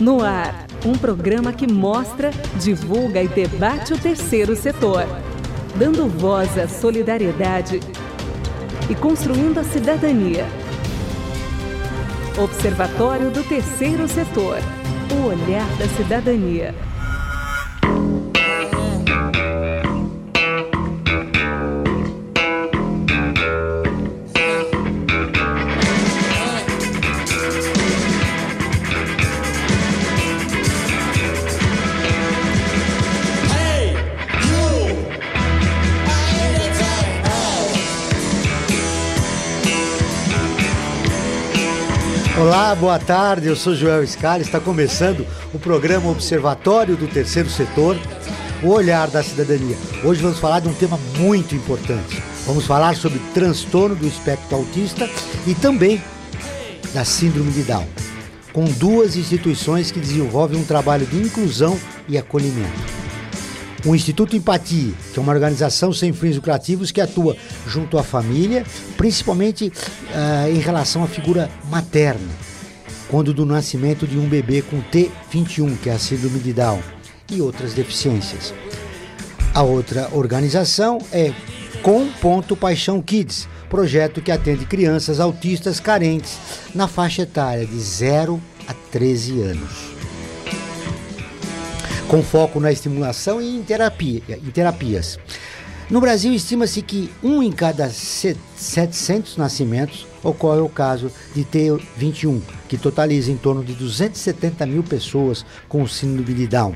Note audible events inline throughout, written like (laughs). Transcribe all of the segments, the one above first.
No ar, um programa que mostra, divulga e debate o terceiro setor, dando voz à solidariedade e construindo a cidadania. Observatório do Terceiro Setor. O olhar da cidadania. Boa tarde. Eu sou Joel Scala. Está começando o programa Observatório do Terceiro Setor, o olhar da cidadania. Hoje vamos falar de um tema muito importante. Vamos falar sobre transtorno do espectro autista e também da síndrome de Down, com duas instituições que desenvolvem um trabalho de inclusão e acolhimento. O Instituto Empatia, que é uma organização sem fins lucrativos que atua junto à família, principalmente uh, em relação à figura materna, quando do nascimento de um bebê com T21, que é a síndrome de Down, e outras deficiências. A outra organização é Com Ponto Paixão Kids, projeto que atende crianças autistas carentes na faixa etária de 0 a 13 anos com foco na estimulação e em, terapia, em terapias. No Brasil, estima-se que um em cada 700 nascimentos ocorre o caso de T21, que totaliza em torno de 270 mil pessoas com síndrome de Down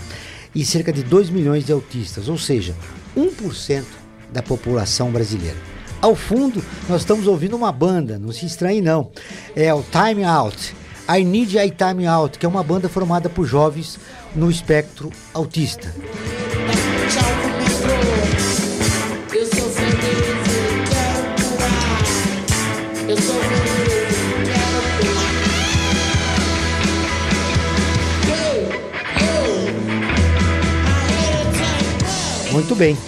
e cerca de 2 milhões de autistas, ou seja, 1% da população brasileira. Ao fundo, nós estamos ouvindo uma banda, não se estranhe não. É o Time Out, I Need a Time Out, que é uma banda formada por jovens no espectro autista. Muito bem. Uh,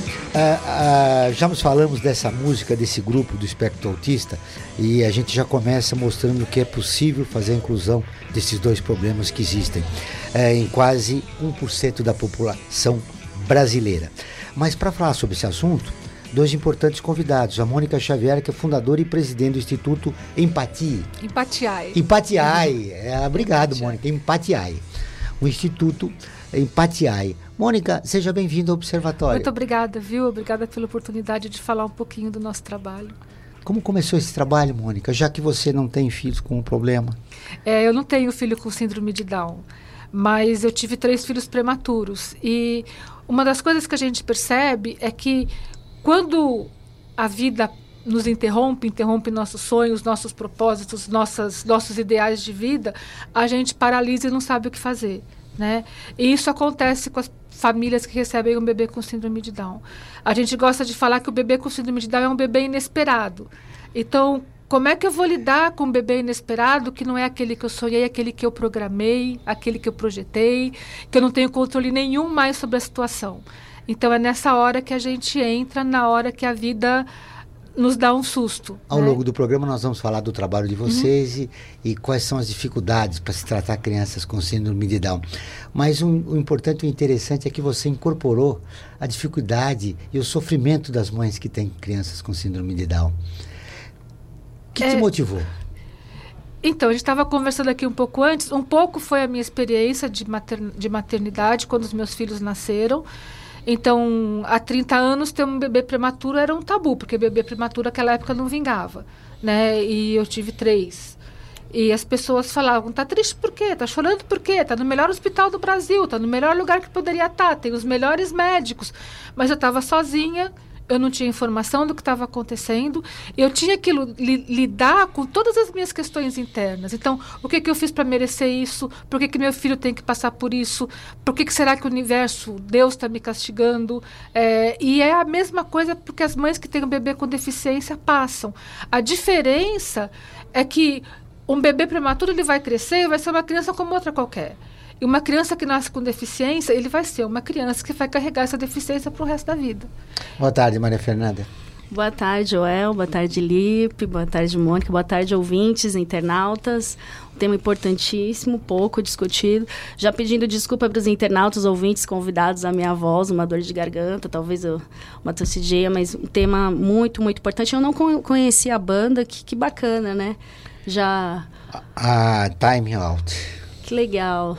uh, já nos falamos dessa música, desse grupo do espectro autista, e a gente já começa mostrando que é possível fazer a inclusão desses dois problemas que existem uh, em quase 1% da população brasileira. Mas para falar sobre esse assunto, dois importantes convidados. A Mônica Xavier, que é fundadora e presidente do Instituto Empatia. Empatiai. Empatiai. (laughs) É, obrigado, Mônica. Empatiai. O Instituto Empatiai. Mônica, seja bem-vinda ao Observatório. Muito obrigada, viu? Obrigada pela oportunidade de falar um pouquinho do nosso trabalho. Como começou esse trabalho, Mônica, já que você não tem filhos com o problema? É, eu não tenho filho com síndrome de Down, mas eu tive três filhos prematuros. E uma das coisas que a gente percebe é que quando a vida nos interrompe, interrompe nossos sonhos, nossos propósitos, nossas, nossos ideais de vida, a gente paralisa e não sabe o que fazer. Né? E isso acontece com as famílias que recebem um bebê com síndrome de Down. A gente gosta de falar que o bebê com síndrome de Down é um bebê inesperado. Então, como é que eu vou lidar com um bebê inesperado que não é aquele que eu sonhei, aquele que eu programei, aquele que eu projetei, que eu não tenho controle nenhum mais sobre a situação? Então, é nessa hora que a gente entra, na hora que a vida nos dá um susto. Ao né? longo do programa nós vamos falar do trabalho de vocês uhum. e, e, quais são as dificuldades para se tratar crianças com síndrome de Down. Mas um, o importante e interessante é que você incorporou a dificuldade e o sofrimento das mães que têm crianças com síndrome de Down. O que é... te motivou? Então, a gente estava conversando aqui um pouco antes. Um pouco foi a minha experiência de, mater, de maternidade quando os meus filhos nasceram. Então, há 30 anos, ter um bebê prematuro era um tabu, porque bebê prematuro naquela época não vingava, né? E eu tive três. E as pessoas falavam, tá triste por quê? Tá chorando por quê? Tá no melhor hospital do Brasil, tá no melhor lugar que poderia estar, tá, tem os melhores médicos. Mas eu estava sozinha, eu não tinha informação do que estava acontecendo, eu tinha que li, lidar com todas as minhas questões internas. Então, o que, que eu fiz para merecer isso? Por que, que meu filho tem que passar por isso? Por que, que será que o universo, Deus está me castigando? É, e é a mesma coisa porque as mães que têm um bebê com deficiência passam. A diferença é que um bebê prematuro ele vai crescer e vai ser uma criança como outra qualquer. E uma criança que nasce com deficiência, ele vai ser uma criança que vai carregar essa deficiência para o resto da vida. Boa tarde, Maria Fernanda. Boa tarde, Joel. Boa tarde, Lipe. Boa tarde, Mônica. Boa tarde, ouvintes, internautas. Um tema importantíssimo, pouco discutido. Já pedindo desculpa para os internautas, ouvintes, convidados, a minha voz, uma dor de garganta, talvez eu, uma tossidinha, mas um tema muito, muito importante. Eu não conhecia a banda, que, que bacana, né? Já... A Time Out. Que legal.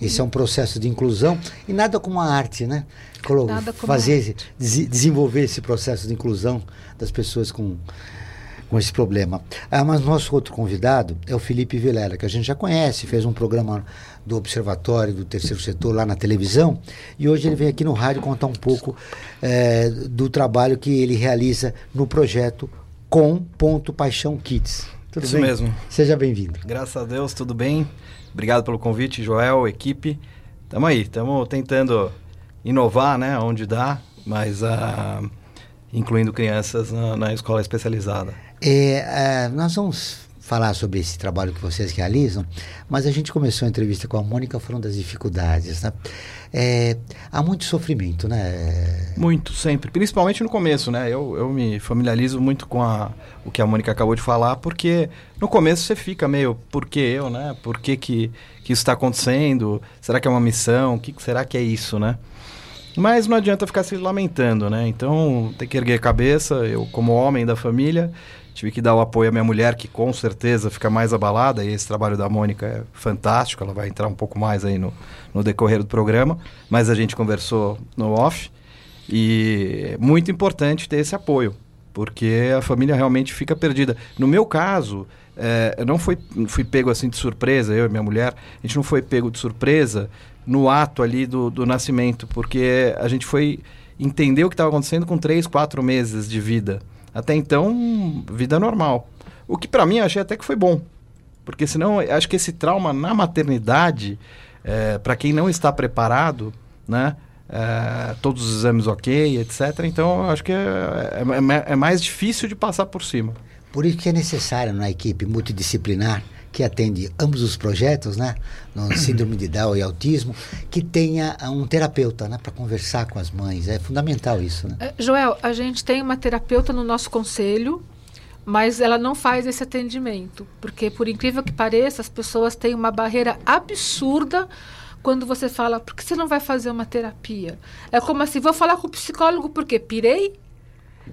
Esse é um processo de inclusão e nada como a arte, né? Nada como fazer, des desenvolver esse processo de inclusão das pessoas com, com esse problema. Ah, mas nosso outro convidado é o Felipe Vilela, que a gente já conhece, fez um programa do Observatório do Terceiro Setor lá na televisão, e hoje ele vem aqui no rádio contar um pouco é, do trabalho que ele realiza no projeto Com Ponto Paixão Kids. Tudo Isso bem? mesmo. Seja bem-vindo. Graças a Deus, tudo bem. Obrigado pelo convite, Joel, equipe. Estamos aí, estamos tentando inovar, né, onde dá, mas uh, incluindo crianças na, na escola especializada. É, uh, nós vamos falar sobre esse trabalho que vocês realizam, mas a gente começou a entrevista com a Mônica falando das dificuldades, né? É, há muito sofrimento, né? Muito, sempre. Principalmente no começo, né? Eu, eu me familiarizo muito com a, o que a Mônica acabou de falar, porque no começo você fica meio, por que eu, né? Por que, que, que isso está acontecendo? Será que é uma missão? O que será que é isso, né? Mas não adianta ficar se lamentando, né? Então tem que erguer a cabeça. Eu, como homem da família, tive que dar o apoio à minha mulher, que com certeza fica mais abalada. E esse trabalho da Mônica é fantástico. Ela vai entrar um pouco mais aí no, no decorrer do programa. Mas a gente conversou no off. E é muito importante ter esse apoio, porque a família realmente fica perdida. No meu caso, é, não fui, fui pego assim de surpresa, eu e minha mulher, a gente não foi pego de surpresa no ato ali do, do nascimento, porque a gente foi entender o que estava acontecendo com três, quatro meses de vida. Até então, vida normal. O que para mim eu achei até que foi bom, porque senão acho que esse trauma na maternidade, é, para quem não está preparado, né? É, todos os exames ok, etc. Então, acho que é, é, é, mais difícil de passar por cima. Por isso que é necessário na equipe multidisciplinar que atende ambos os projetos, né, no (clears throat) síndrome de Down e autismo, que tenha um terapeuta, né, para conversar com as mães. É fundamental isso, né? É, Joel, a gente tem uma terapeuta no nosso conselho, mas ela não faz esse atendimento, porque por incrível que pareça, as pessoas têm uma barreira absurda quando você fala, por que você não vai fazer uma terapia? É como assim, vou falar com o psicólogo porque pirei?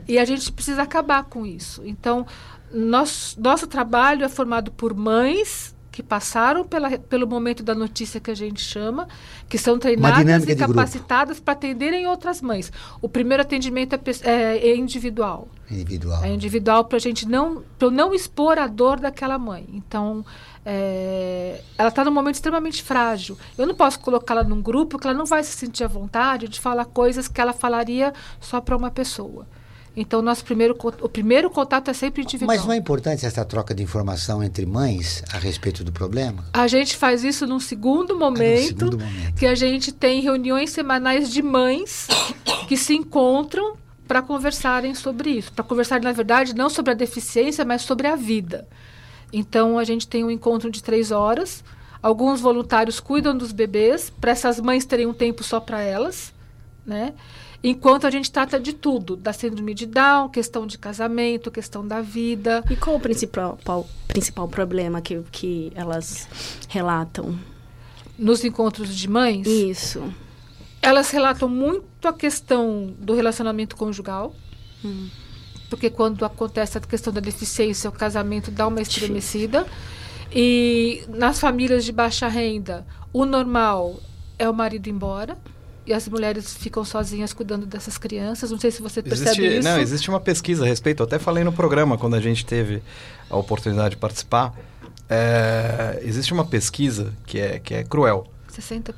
E a gente precisa acabar com isso. Então, nosso, nosso trabalho é formado por mães que passaram pela, pelo momento da notícia que a gente chama, que são treinadas e capacitadas para atenderem outras mães. O primeiro atendimento é, é, é individual. Individual. É individual para a gente não, pra não expor a dor daquela mãe. Então, é, ela está num momento extremamente frágil. Eu não posso colocá-la num grupo que ela não vai se sentir à vontade de falar coisas que ela falaria só para uma pessoa. Então, nosso primeiro, o primeiro contato é sempre individual. Mas não é importante essa troca de informação entre mães a respeito do problema? A gente faz isso num segundo momento, é segundo momento. que a gente tem reuniões semanais de mães (coughs) que se encontram para conversarem sobre isso. Para conversar, na verdade, não sobre a deficiência, mas sobre a vida. Então, a gente tem um encontro de três horas. Alguns voluntários cuidam dos bebês, para essas mães terem um tempo só para elas, né? Enquanto a gente trata de tudo, da síndrome de Down, questão de casamento, questão da vida. E qual o principal, principal problema que, que elas relatam? Nos encontros de mães? Isso. Elas relatam muito a questão do relacionamento conjugal. Hum. Porque quando acontece a questão da deficiência, o casamento dá uma estremecida. E nas famílias de baixa renda, o normal é o marido ir embora e as mulheres ficam sozinhas cuidando dessas crianças. Não sei se você percebe existe, isso. Não, existe uma pesquisa a respeito. Eu até falei no programa quando a gente teve a oportunidade de participar. É, existe uma pesquisa que é, que é cruel. 60%?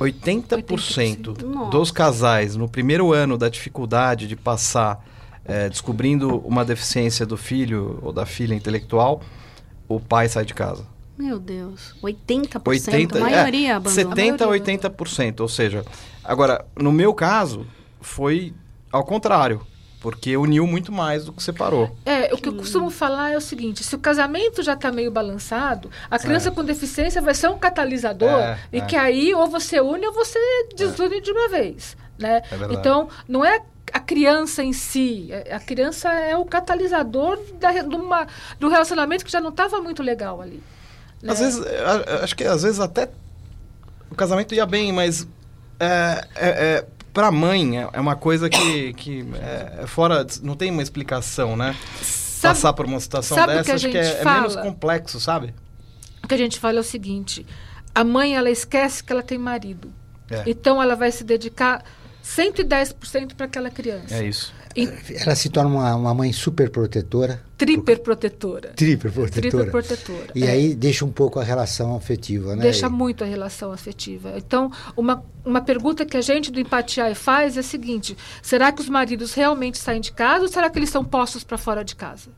80%, 80%. dos casais no primeiro ano da dificuldade de passar é, descobrindo uma deficiência do filho ou da filha intelectual, o pai sai de casa. Meu Deus, 80%, 80, a maioria é, abandona. 70% a 80%, ou seja, agora, no meu caso, foi ao contrário, porque uniu muito mais do que separou. É, o que eu costumo falar é o seguinte, se o casamento já está meio balançado, a criança é. com deficiência vai ser um catalisador é, e é. que aí ou você une ou você desune de uma vez, né? É então, não é a criança em si. A criança é o catalisador da, de uma, do relacionamento que já não estava muito legal ali. Né? Às vezes, acho que às vezes até o casamento ia bem, mas é, é, é, para a mãe é, é uma coisa que, que é, é, fora, não tem uma explicação, né? Sabe, Passar por uma situação dessa, que acho que é, é, menos complexo, sabe? O que a gente fala é o seguinte: a mãe ela esquece que ela tem marido. Então ela vai se dedicar 110% para aquela criança. É isso. E, ela se torna uma, uma mãe super protetora. Triper protetora. Triper protetora. Triper protetora. E é. aí deixa um pouco a relação afetiva, né? Deixa muito a relação afetiva. Então, uma, uma pergunta que a gente do Empatiar faz é a seguinte: será que os maridos realmente saem de casa ou será que eles são postos para fora de casa?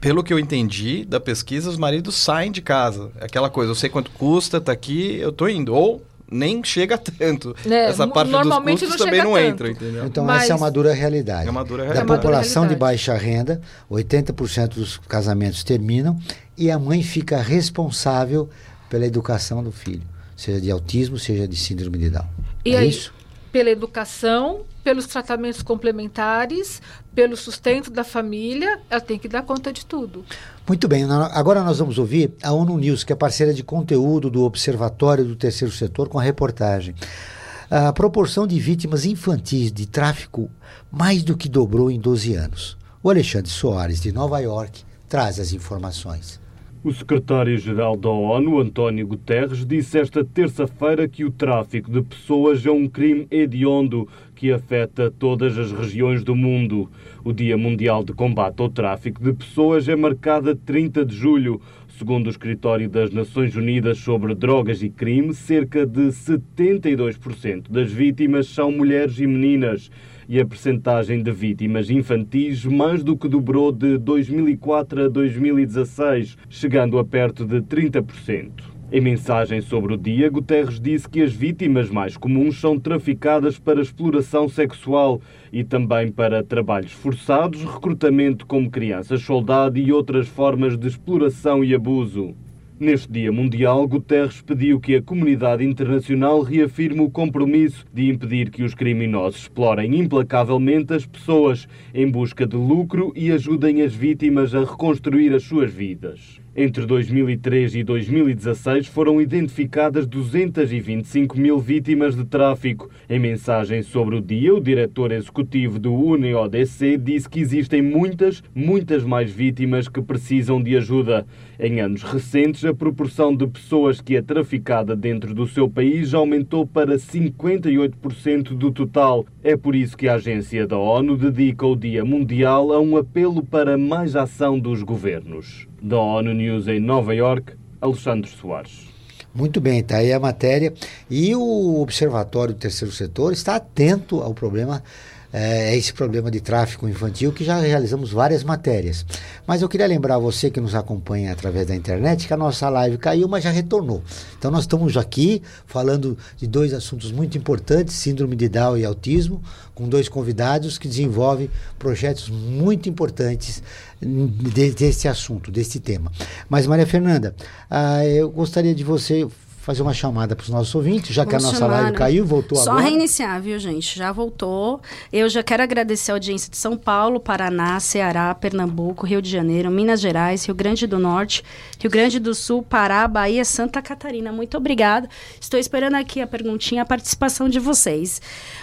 Pelo que eu entendi da pesquisa, os maridos saem de casa. É aquela coisa, eu sei quanto custa, tá aqui, eu tô indo. Ou nem chega tanto. É, essa parte dos custos não também não tanto. entra, entendeu? Então Mas essa é uma dura realidade. É uma dura realidade. Da população de baixa renda, 80% dos casamentos terminam e a mãe fica responsável pela educação do filho, seja de autismo, seja de síndrome de Down. E é aí, isso? Pela educação, pelos tratamentos complementares, pelo sustento da família, ela tem que dar conta de tudo. Muito bem, agora nós vamos ouvir a ONU News, que é parceira de conteúdo do Observatório do Terceiro Setor, com a reportagem. A proporção de vítimas infantis de tráfico mais do que dobrou em 12 anos. O Alexandre Soares, de Nova York, traz as informações. O secretário-geral da ONU, António Guterres, disse esta terça-feira que o tráfico de pessoas é um crime hediondo que afeta todas as regiões do mundo. O Dia Mundial de Combate ao Tráfico de Pessoas é marcado a 30 de julho. Segundo o Escritório das Nações Unidas sobre Drogas e Crime, cerca de 72% das vítimas são mulheres e meninas e a percentagem de vítimas infantis mais do que dobrou de 2004 a 2016, chegando a perto de 30%. Em mensagem sobre o dia, Guterres disse que as vítimas mais comuns são traficadas para exploração sexual e também para trabalhos forçados, recrutamento como crianças-soldado e outras formas de exploração e abuso. Neste Dia Mundial, Guterres pediu que a comunidade internacional reafirme o compromisso de impedir que os criminosos explorem implacavelmente as pessoas em busca de lucro e ajudem as vítimas a reconstruir as suas vidas. Entre 2003 e 2016 foram identificadas 225 mil vítimas de tráfico. Em mensagem sobre o dia, o diretor executivo do UNEODC disse que existem muitas, muitas mais vítimas que precisam de ajuda. Em anos recentes, a proporção de pessoas que é traficada dentro do seu país aumentou para 58% do total. É por isso que a agência da ONU dedica o Dia Mundial a um apelo para mais ação dos governos da ONU News em Nova York, Alexandre Soares. Muito bem, está aí a matéria. E o Observatório do Terceiro Setor está atento ao problema é, esse problema de tráfico infantil, que já realizamos várias matérias. Mas eu queria lembrar você que nos acompanha através da internet que a nossa live caiu, mas já retornou. Então nós estamos aqui falando de dois assuntos muito importantes, síndrome de Down e autismo, com dois convidados que desenvolvem projetos muito importantes desse assunto, desse tema. Mas Maria Fernanda, ah, eu gostaria de você fazer uma chamada para os nossos ouvintes, já Vamos que a nossa chamar, live né? caiu, voltou Só agora. Só reiniciar, viu, gente? Já voltou. Eu já quero agradecer a audiência de São Paulo, Paraná, Ceará, Pernambuco, Rio de Janeiro, Minas Gerais, Rio Grande do Norte, Rio Grande do Sul, Pará, Bahia, Santa Catarina. Muito obrigada. Estou esperando aqui a perguntinha, a participação de vocês.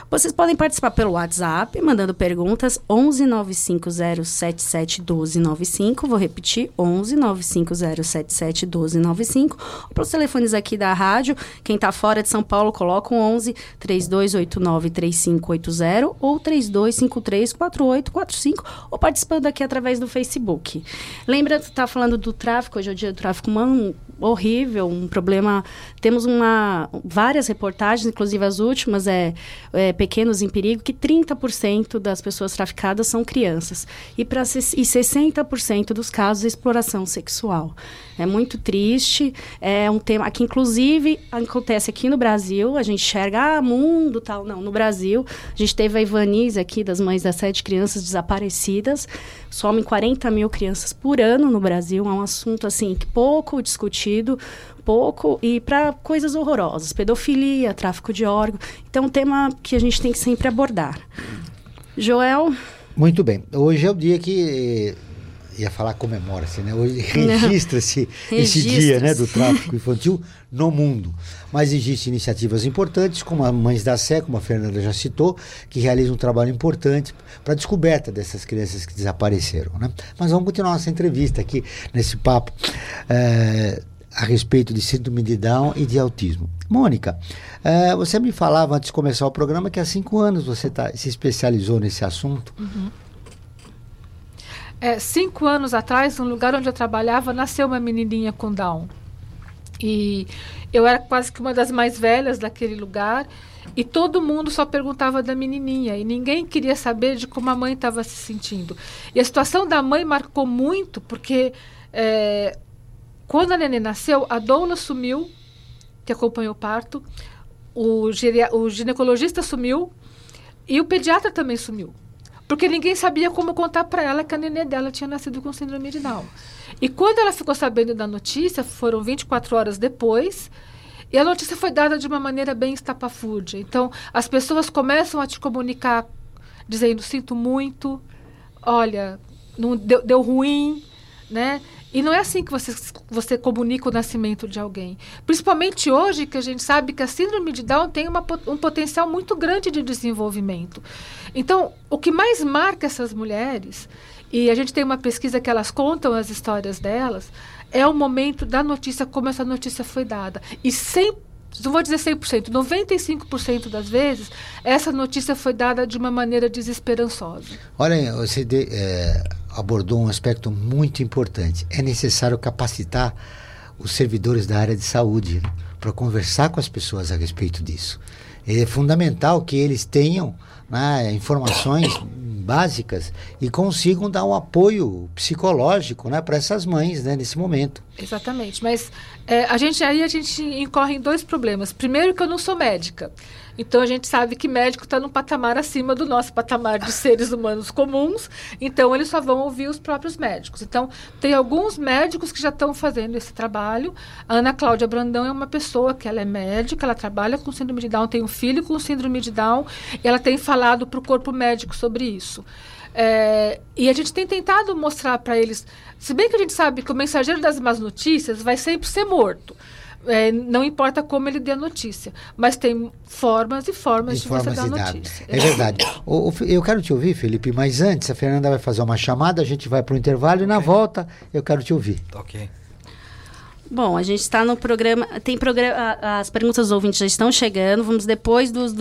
Vocês podem participar pelo WhatsApp, mandando perguntas 11 95077 1295. Vou repetir, 11 95077 1295. Ou para os telefones aqui da rádio. Quem está fora de São Paulo, coloca um 11 3289 3580 ou 3253 4845 ou participando aqui através do Facebook. Lembra que tá falando do tráfico, hoje é o dia do tráfico humano, horrível, um problema. Temos uma várias reportagens, inclusive as últimas é, é Pequenos em Perigo, que 30% das pessoas traficadas são crianças e para e 60% dos casos é exploração sexual. É muito triste, é um tema que inclusive acontece aqui no Brasil, a gente enxerga ah, mundo tal, não, no Brasil, a gente teve a Ivanise aqui das mães das sete crianças desaparecidas, somem 40 mil crianças por ano no Brasil, é um assunto assim pouco discutido, pouco e para coisas horrorosas, pedofilia, tráfico de órgãos. Então, é um tema que a gente tem que sempre abordar. Joel? Muito bem. Hoje é o dia que eh, ia falar comemora-se, né? Hoje (laughs) registra-se esse dia, né, do tráfico infantil no mundo. Mas existem iniciativas importantes, como a Mães da Sé, como a Fernanda já citou, que realizam um trabalho importante para a descoberta dessas crianças que desapareceram, né? Mas vamos continuar nossa entrevista aqui nesse papo. Eh, a respeito de síndrome de Down e de autismo. Mônica, uh, você me falava antes de começar o programa que há cinco anos você tá, se especializou nesse assunto. Uhum. É, cinco anos atrás, no lugar onde eu trabalhava, nasceu uma menininha com Down. E eu era quase que uma das mais velhas daquele lugar. E todo mundo só perguntava da menininha. E ninguém queria saber de como a mãe estava se sentindo. E a situação da mãe marcou muito, porque é, quando a neném nasceu, a doula sumiu, que acompanhou o parto, o, o ginecologista sumiu e o pediatra também sumiu. Porque ninguém sabia como contar para ela que a neném dela tinha nascido com síndrome de Down. E quando ela ficou sabendo da notícia, foram 24 horas depois, e a notícia foi dada de uma maneira bem estapafúrdia. Então, as pessoas começam a te comunicar dizendo: sinto muito, olha, não deu, deu ruim, né? E não é assim que você, você comunica o nascimento de alguém. Principalmente hoje, que a gente sabe que a síndrome de Down tem uma, um potencial muito grande de desenvolvimento. Então, o que mais marca essas mulheres, e a gente tem uma pesquisa que elas contam as histórias delas, é o momento da notícia, como essa notícia foi dada. E sempre não vou dizer 100%, 95% das vezes, essa notícia foi dada de uma maneira desesperançosa. Olha, você de, é, abordou um aspecto muito importante. É necessário capacitar os servidores da área de saúde né, para conversar com as pessoas a respeito disso. É fundamental que eles tenham né, informações básicas e consigam dar um apoio psicológico né, para essas mães né, nesse momento. Exatamente, mas é, a gente aí a gente incorre em dois problemas. Primeiro que eu não sou médica. Então a gente sabe que médico está num patamar acima do nosso patamar de seres humanos comuns, então eles só vão ouvir os próprios médicos. Então tem alguns médicos que já estão fazendo esse trabalho. A Ana Cláudia Brandão é uma pessoa que ela é médica, ela trabalha com síndrome de Down, tem um filho com síndrome de Down, e ela tem falado para o corpo médico sobre isso. É, e a gente tem tentado mostrar para eles, se bem que a gente sabe que o mensageiro das más notícias vai sempre ser morto é, não importa como ele dê a notícia, mas tem formas e formas de, de formas você dar a notícia. É verdade. (laughs) o, o, eu quero te ouvir, Felipe, mas antes a Fernanda vai fazer uma chamada, a gente vai para o intervalo e na volta eu quero te ouvir. Ok. Bom, a gente está no programa. Tem programa. As perguntas dos ouvintes já estão chegando. Vamos depois do,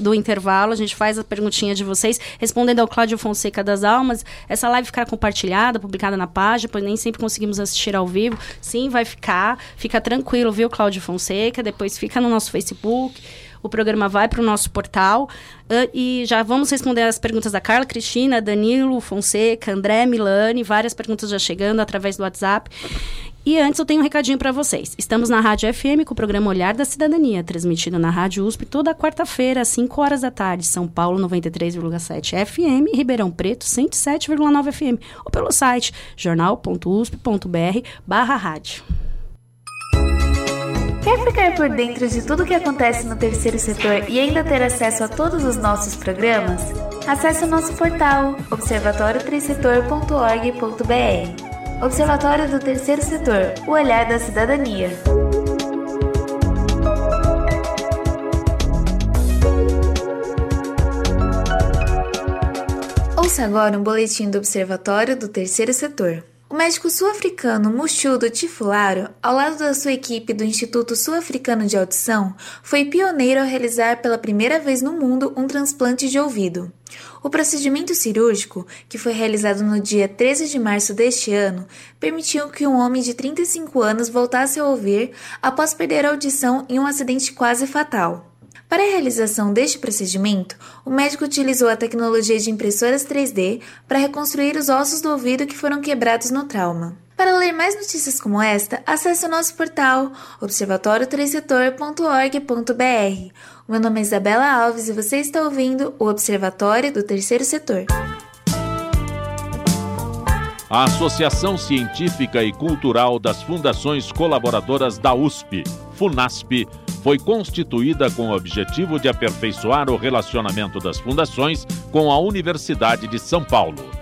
do intervalo. A gente faz a perguntinha de vocês, respondendo ao Cláudio Fonseca das Almas. Essa live ficar compartilhada, publicada na página, pois nem sempre conseguimos assistir ao vivo. Sim, vai ficar. Fica tranquilo, viu, Cláudio Fonseca? Depois fica no nosso Facebook. O programa vai para o nosso portal. Uh, e já vamos responder as perguntas da Carla Cristina, Danilo Fonseca, André Milani, várias perguntas já chegando através do WhatsApp. E antes eu tenho um recadinho para vocês. Estamos na Rádio FM com o programa Olhar da Cidadania, transmitido na Rádio USP toda quarta-feira, às 5 horas da tarde, São Paulo 93,7 FM, Ribeirão Preto 107,9 FM, ou pelo site jornal.usp.br/rádio. Quer ficar por dentro de tudo o que acontece no terceiro setor e ainda ter acesso a todos os nossos programas? Acesse o nosso portal observatório3setor.org.br. Observatório do Terceiro Setor O Olhar da Cidadania. Ouça agora um boletim do Observatório do Terceiro Setor. O médico sul-africano Mushudo Tifularo, ao lado da sua equipe do Instituto Sul-Africano de Audição, foi pioneiro ao realizar pela primeira vez no mundo um transplante de ouvido. O procedimento cirúrgico, que foi realizado no dia 13 de março deste ano, permitiu que um homem de 35 anos voltasse a ouvir após perder a audição em um acidente quase fatal. Para a realização deste procedimento, o médico utilizou a tecnologia de impressoras 3D para reconstruir os ossos do ouvido que foram quebrados no trauma. Para ler mais notícias como esta, acesse o nosso portal observatório3setor.org.br. Meu nome é Isabela Alves e você está ouvindo o Observatório do Terceiro Setor. A Associação Científica e Cultural das Fundações Colaboradoras da USP, FUNASP, foi constituída com o objetivo de aperfeiçoar o relacionamento das fundações com a Universidade de São Paulo.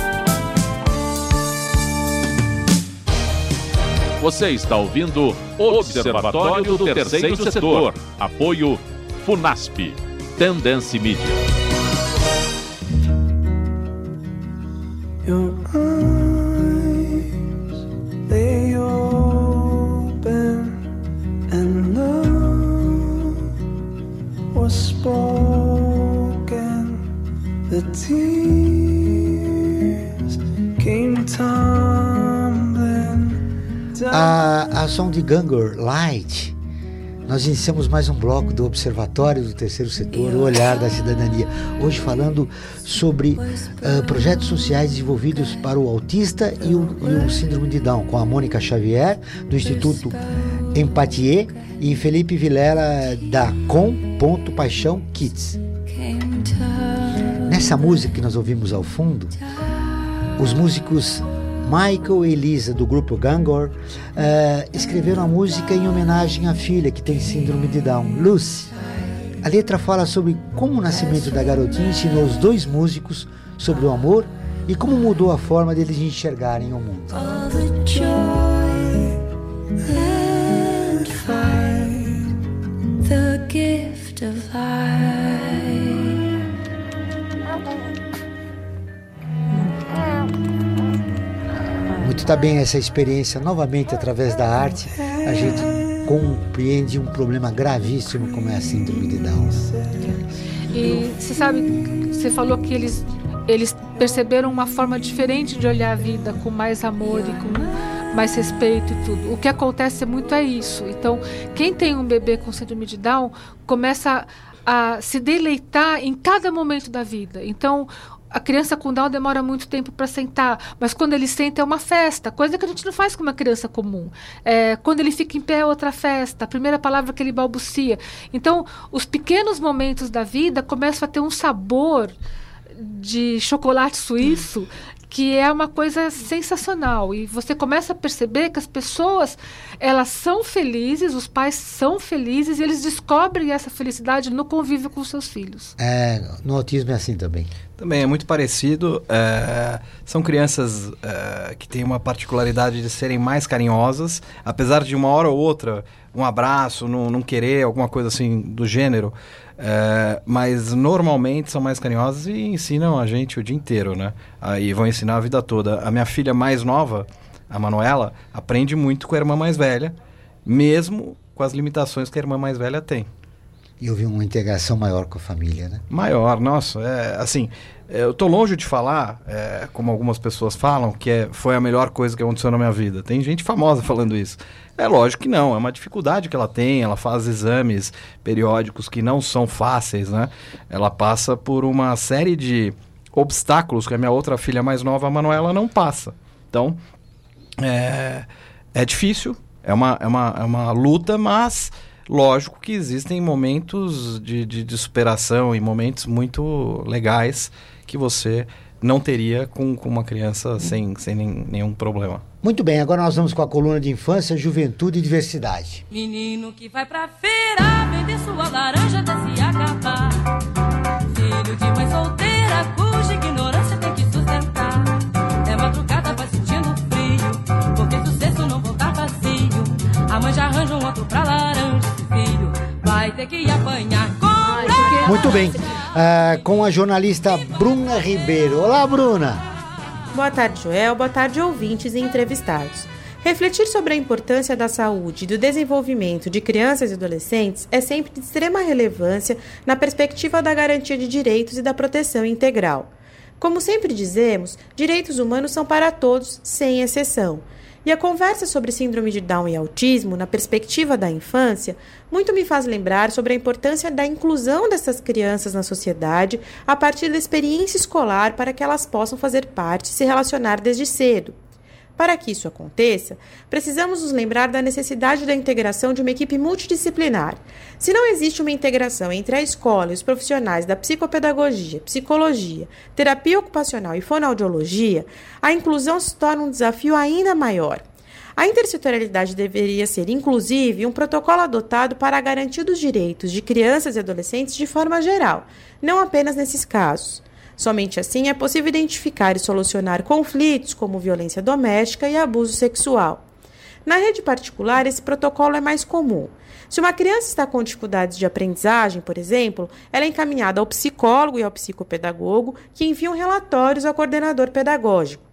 Você está ouvindo Observatório do Terceiro Setor. Apoio FUNASP. Tendência Mídia. Spoken. The tears came tumbling A de Gangor Light, nós iniciamos mais um bloco do Observatório do Terceiro Setor, o Olhar da Cidadania. Hoje falando sobre uh, projetos sociais desenvolvidos para o autista e o, e o Síndrome de Down, com a Mônica Xavier, do Instituto Empatie, e Felipe Vilela, da Com Ponto Paixão Kids. Nessa música que nós ouvimos ao fundo, os músicos Michael e Elisa, do grupo Gangor, uh, escreveram a música em homenagem à filha que tem síndrome de Down, Lucy. A letra fala sobre como o nascimento da garotinha ensinou os dois músicos sobre o amor e como mudou a forma deles enxergarem o mundo. The gift of life. Bem essa experiência novamente através da arte. A gente compreende um problema gravíssimo como é a síndrome de Down. E você sabe, você falou que eles eles perceberam uma forma diferente de olhar a vida com mais amor e com mais respeito e tudo. O que acontece muito é isso. Então, quem tem um bebê com síndrome de Down começa a se deleitar em cada momento da vida. Então, a criança com Down demora muito tempo para sentar, mas quando ele senta é uma festa, coisa que a gente não faz com uma criança comum. É, quando ele fica em pé é outra festa, a primeira palavra que ele balbucia. Então, os pequenos momentos da vida começam a ter um sabor de chocolate suíço que é uma coisa sensacional e você começa a perceber que as pessoas elas são felizes, os pais são felizes e eles descobrem essa felicidade no convívio com seus filhos. É, no autismo é assim também. Também é muito parecido. É, são crianças é, que têm uma particularidade de serem mais carinhosas, apesar de uma hora ou outra um abraço, não, não querer alguma coisa assim do gênero. É, mas normalmente são mais carinhosas e ensinam a gente o dia inteiro, né? Aí vão ensinar a vida toda. A minha filha mais nova, a Manuela, aprende muito com a irmã mais velha, mesmo com as limitações que a irmã mais velha tem. E houve uma integração maior com a família, né? Maior, nossa, é assim. Eu tô longe de falar, é, como algumas pessoas falam, que é, foi a melhor coisa que aconteceu na minha vida. Tem gente famosa falando isso. É lógico que não, é uma dificuldade que ela tem, ela faz exames periódicos que não são fáceis, né? Ela passa por uma série de obstáculos que a minha outra filha mais nova, a Manuela, não passa. Então, é, é difícil, é uma, é, uma, é uma luta, mas lógico que existem momentos de, de, de superação e momentos muito legais que você não teria com, com uma criança sem, sem nenhum problema. Muito bem, agora nós vamos com a coluna de infância, juventude e diversidade. Menino que vai pra feira vender sua laranja até se acabar. Filho de mãe solteira ter que apanhar. Muito bem, uh, com a jornalista Bruna Ribeiro. Olá, Bruna! Boa tarde, Joel. Boa tarde, ouvintes e entrevistados. Refletir sobre a importância da saúde e do desenvolvimento de crianças e adolescentes é sempre de extrema relevância na perspectiva da garantia de direitos e da proteção integral. Como sempre dizemos, direitos humanos são para todos, sem exceção. E a conversa sobre síndrome de Down e autismo, na perspectiva da infância, muito me faz lembrar sobre a importância da inclusão dessas crianças na sociedade a partir da experiência escolar para que elas possam fazer parte e se relacionar desde cedo. Para que isso aconteça, precisamos nos lembrar da necessidade da integração de uma equipe multidisciplinar. Se não existe uma integração entre a escola e os profissionais da psicopedagogia, psicologia, terapia ocupacional e fonoaudiologia, a inclusão se torna um desafio ainda maior. A intersetorialidade deveria ser, inclusive, um protocolo adotado para a garantia dos direitos de crianças e adolescentes de forma geral, não apenas nesses casos. Somente assim é possível identificar e solucionar conflitos como violência doméstica e abuso sexual. Na rede particular, esse protocolo é mais comum. Se uma criança está com dificuldades de aprendizagem, por exemplo, ela é encaminhada ao psicólogo e ao psicopedagogo, que enviam relatórios ao coordenador pedagógico.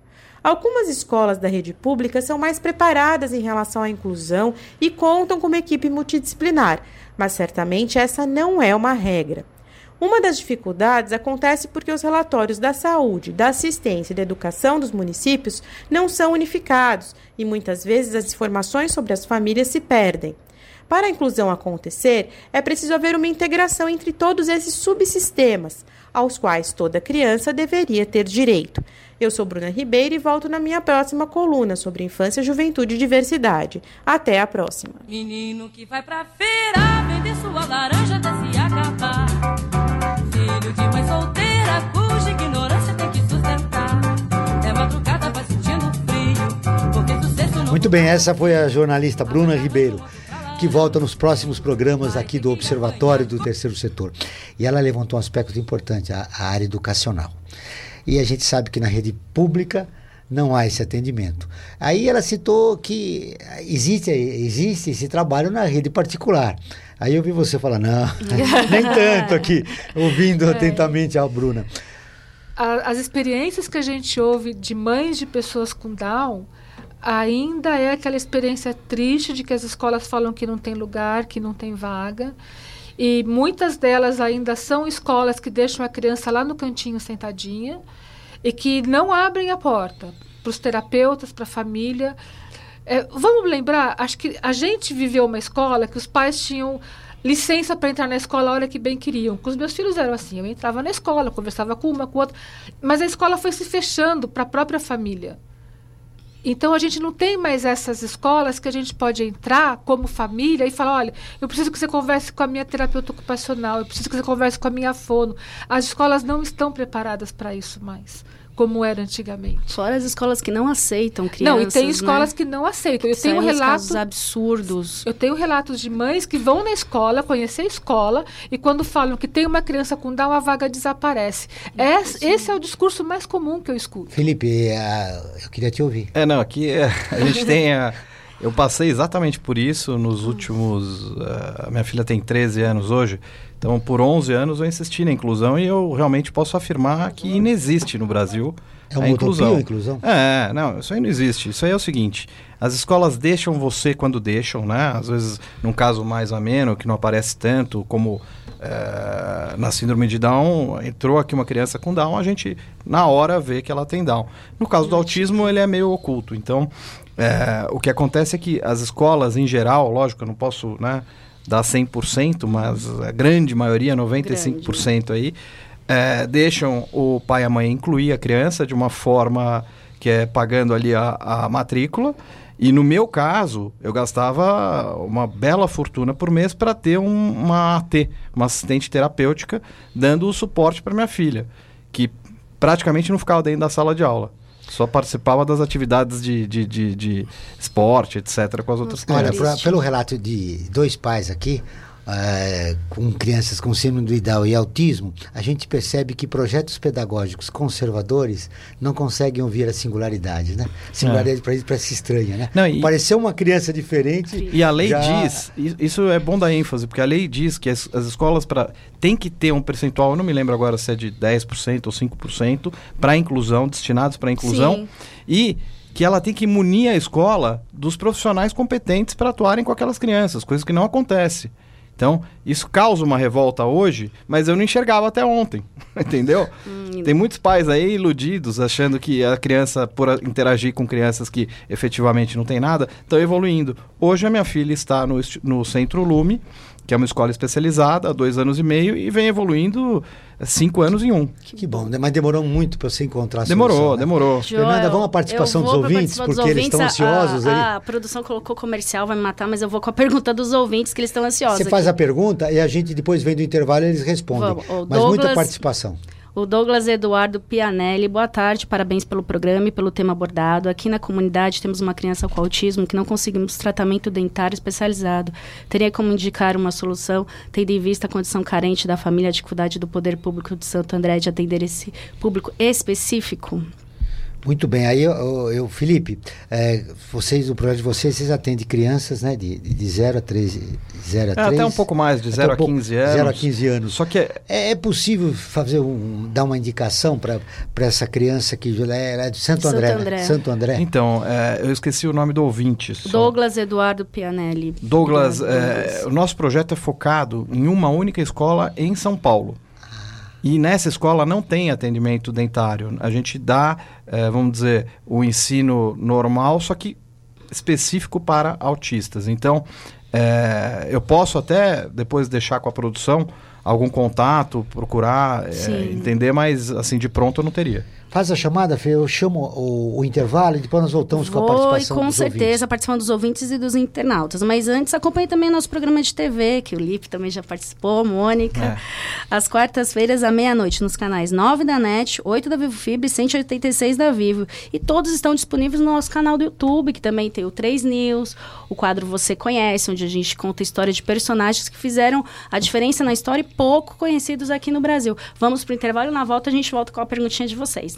Algumas escolas da rede pública são mais preparadas em relação à inclusão e contam com uma equipe multidisciplinar, mas certamente essa não é uma regra. Uma das dificuldades acontece porque os relatórios da saúde, da assistência e da educação dos municípios não são unificados e muitas vezes as informações sobre as famílias se perdem. Para a inclusão acontecer, é preciso haver uma integração entre todos esses subsistemas, aos quais toda criança deveria ter direito. Eu sou Bruna Ribeiro e volto na minha próxima coluna sobre infância, juventude e diversidade. Até a próxima. Menino que vai pra feira vender sua laranja até se acabar. Filho de mãe solteira cuja ignorância tem que sustentar. É madrugada, vai sentindo frio, porque sucesso não Muito bem, essa foi a jornalista Bruna Ribeiro, que volta nos próximos programas aqui do Observatório do Terceiro Setor. E ela levantou um aspecto importante, a, a área educacional. E a gente sabe que na rede pública não há esse atendimento. Aí ela citou que existe, existe esse trabalho na rede particular. Aí eu vi você falar, não, (laughs) nem tanto aqui, ouvindo atentamente a Bruna. As experiências que a gente ouve de mães de pessoas com Down ainda é aquela experiência triste de que as escolas falam que não tem lugar, que não tem vaga. E muitas delas ainda são escolas que deixam a criança lá no cantinho sentadinha e que não abrem a porta para os terapeutas, para a família. É, vamos lembrar, acho que a gente viveu uma escola que os pais tinham licença para entrar na escola a hora que bem queriam. Com os meus filhos eram assim, eu entrava na escola, conversava com uma, com outra, mas a escola foi se fechando para a própria família. Então a gente não tem mais essas escolas que a gente pode entrar como família e falar, olha, eu preciso que você converse com a minha terapeuta ocupacional, eu preciso que você converse com a minha fono. As escolas não estão preparadas para isso mais, como era antigamente. Fora as escolas que não aceitam crianças. não, e tem escolas né? que não aceitam. Eu Que tenho saem uns relato casos absurdos. eu tenho relatos de mães que vão na escola, conhecer a escola, e quando falam que tem uma criança com Down, a vaga desaparece. Es- esse é o discurso mais comum que eu escuto. Felipe, ah, eu queria te ouvir. É, não, aqui é, a gente tem. a- eu passei exatamente por isso nos últimos. ah, a minha filha tem 13 anos hoje, então por 11 anos eu insisti na inclusão e eu realmente posso afirmar que inexiste no Brasil É uma a inclusão. utopia inclusão? É, não, isso aí não existe. Isso aí é o seguinte: as escolas deixam você quando deixam, né? Às vezes, num caso mais ameno, que não aparece tanto, como eh, na síndrome de Down, entrou aqui uma criança com Down, a gente na hora vê que ela tem Down. No caso do autismo, ele é meio oculto. Então, eh, o que acontece é que as escolas, em geral, lógico, eu não posso, né? Dar 100%, mas a grande maioria, 95% aí, é, deixam o pai e a mãe incluir a criança de uma forma que é pagando ali a, a matrícula. E no meu caso, eu gastava uma bela fortuna por mês para ter um- uma AT, uma assistente terapêutica, dando o suporte para minha filha, que praticamente não ficava dentro da sala de aula. Só participava das atividades de, de, de, de esporte, etc., com as outras Olha, crianças. pra- pelo relato de dois pais aqui, eh, com crianças com síndrome do Down e autismo, a gente percebe que projetos pedagógicos conservadores não conseguem ouvir a singularidade, né? Singularidade para eles parece estranha, né? Não, e- Pareceu uma criança diferente. E a lei já- diz, isso é bom dar ênfase, porque a lei diz que as, as escolas para tem que ter um percentual, eu não me lembro agora se é de 10% ou 5% para inclusão, destinados para inclusão, Sim. e que ela tem que munir a escola dos profissionais competentes para atuarem com aquelas crianças, coisa que não acontece. Então, isso causa uma revolta hoje, mas eu não enxergava até ontem, (laughs) entendeu? Hum, Tem muitos pais aí iludidos, achando que a criança, por interagir com crianças que efetivamente não tem nada, estão evoluindo. Hoje a minha filha está no, no Centro Lume, que é uma escola especializada, há dois anos e meio, e vem evoluindo cinco anos em um. Que bom, né? mas demorou muito para você encontrar a Demorou, solução, né? demorou. Fernanda, vamos à participação dos ouvintes, dos porque eles estão ouvintes. A- ansiosos a, aí. A produção colocou comercial, vai me matar, mas eu vou com a pergunta dos ouvintes, que eles estão ansiosos. Você faz aqui. a pergunta e a gente depois vem do intervalo e eles respondem. Vamos. Mas muita participação. O Douglas Eduardo Pianelli, boa tarde, parabéns pelo programa e pelo tema abordado. Aqui na comunidade temos uma criança com autismo que não conseguimos tratamento dentário especializado. Teria como indicar uma solução, tendo em vista a condição carente da família, a dificuldade do poder público de Santo André de atender esse público específico? Muito bem, aí eu, eu- Felipe, é, vocês, o projeto de vocês, vocês atendem crianças, né, de, de, de 0 a 13, 0 a É, 3? até um pouco mais, de Até 0 um a pouco- 15 anos. 0 a 15 anos. Só que é, É, é possível fazer um, dar uma indicação para essa criança que ela é, ela é de Santo Santo André, né? Santo André. Então, é, eu esqueci o nome do ouvinte. só. Douglas Eduardo Pianelli. Douglas, é, Douglas. o nosso projeto é focado em uma única escola em São Paulo. E nessa escola não tem atendimento dentário. A gente dá, é, vamos dizer, o ensino normal, só que específico para autistas. Então, é, eu posso até depois deixar com a produção algum contato, procurar, Sim. entender, mas assim de pronto eu não teria. Faz a chamada, Fê, eu chamo o, o intervalo e depois nós voltamos com a Vou, participação com dos certeza, ouvintes. a participação dos ouvintes e dos internautas. Mas antes, acompanhe também nosso programa de TV, que o Lipe também já participou, Mônica. É. Às quartas-feiras, à meia-noite, nos canais 9 da NET, 8 da Vivo Fibra e 186 da Vivo. E todos estão disponíveis no nosso canal do YouTube, que também tem o 3 News, o quadro Você Conhece, onde a gente conta a história de personagens que fizeram a diferença na história e pouco conhecidos aqui no Brasil. Vamos pro intervalo e na volta a gente volta com a perguntinha de vocês.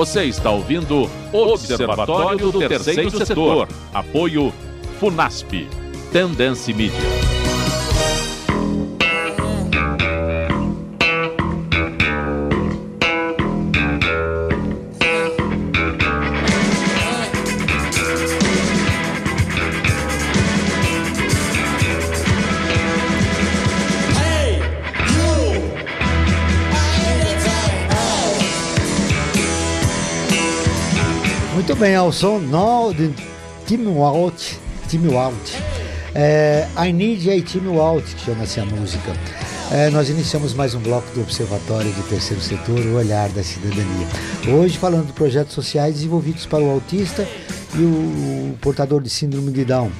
Você está ouvindo Observatório do Terceiro Setor. Apoio Funasp. Tendência Mídia. Bem, ao som no, de Tim Walt, Tim Walt. É, I Need a Tim Walt, que chama-se a música. É, nós iniciamos mais um bloco do Observatório do Terceiro Setor, o Olhar da Cidadania. Hoje falando de projetos sociais desenvolvidos para o autista e o, portador de síndrome de Down,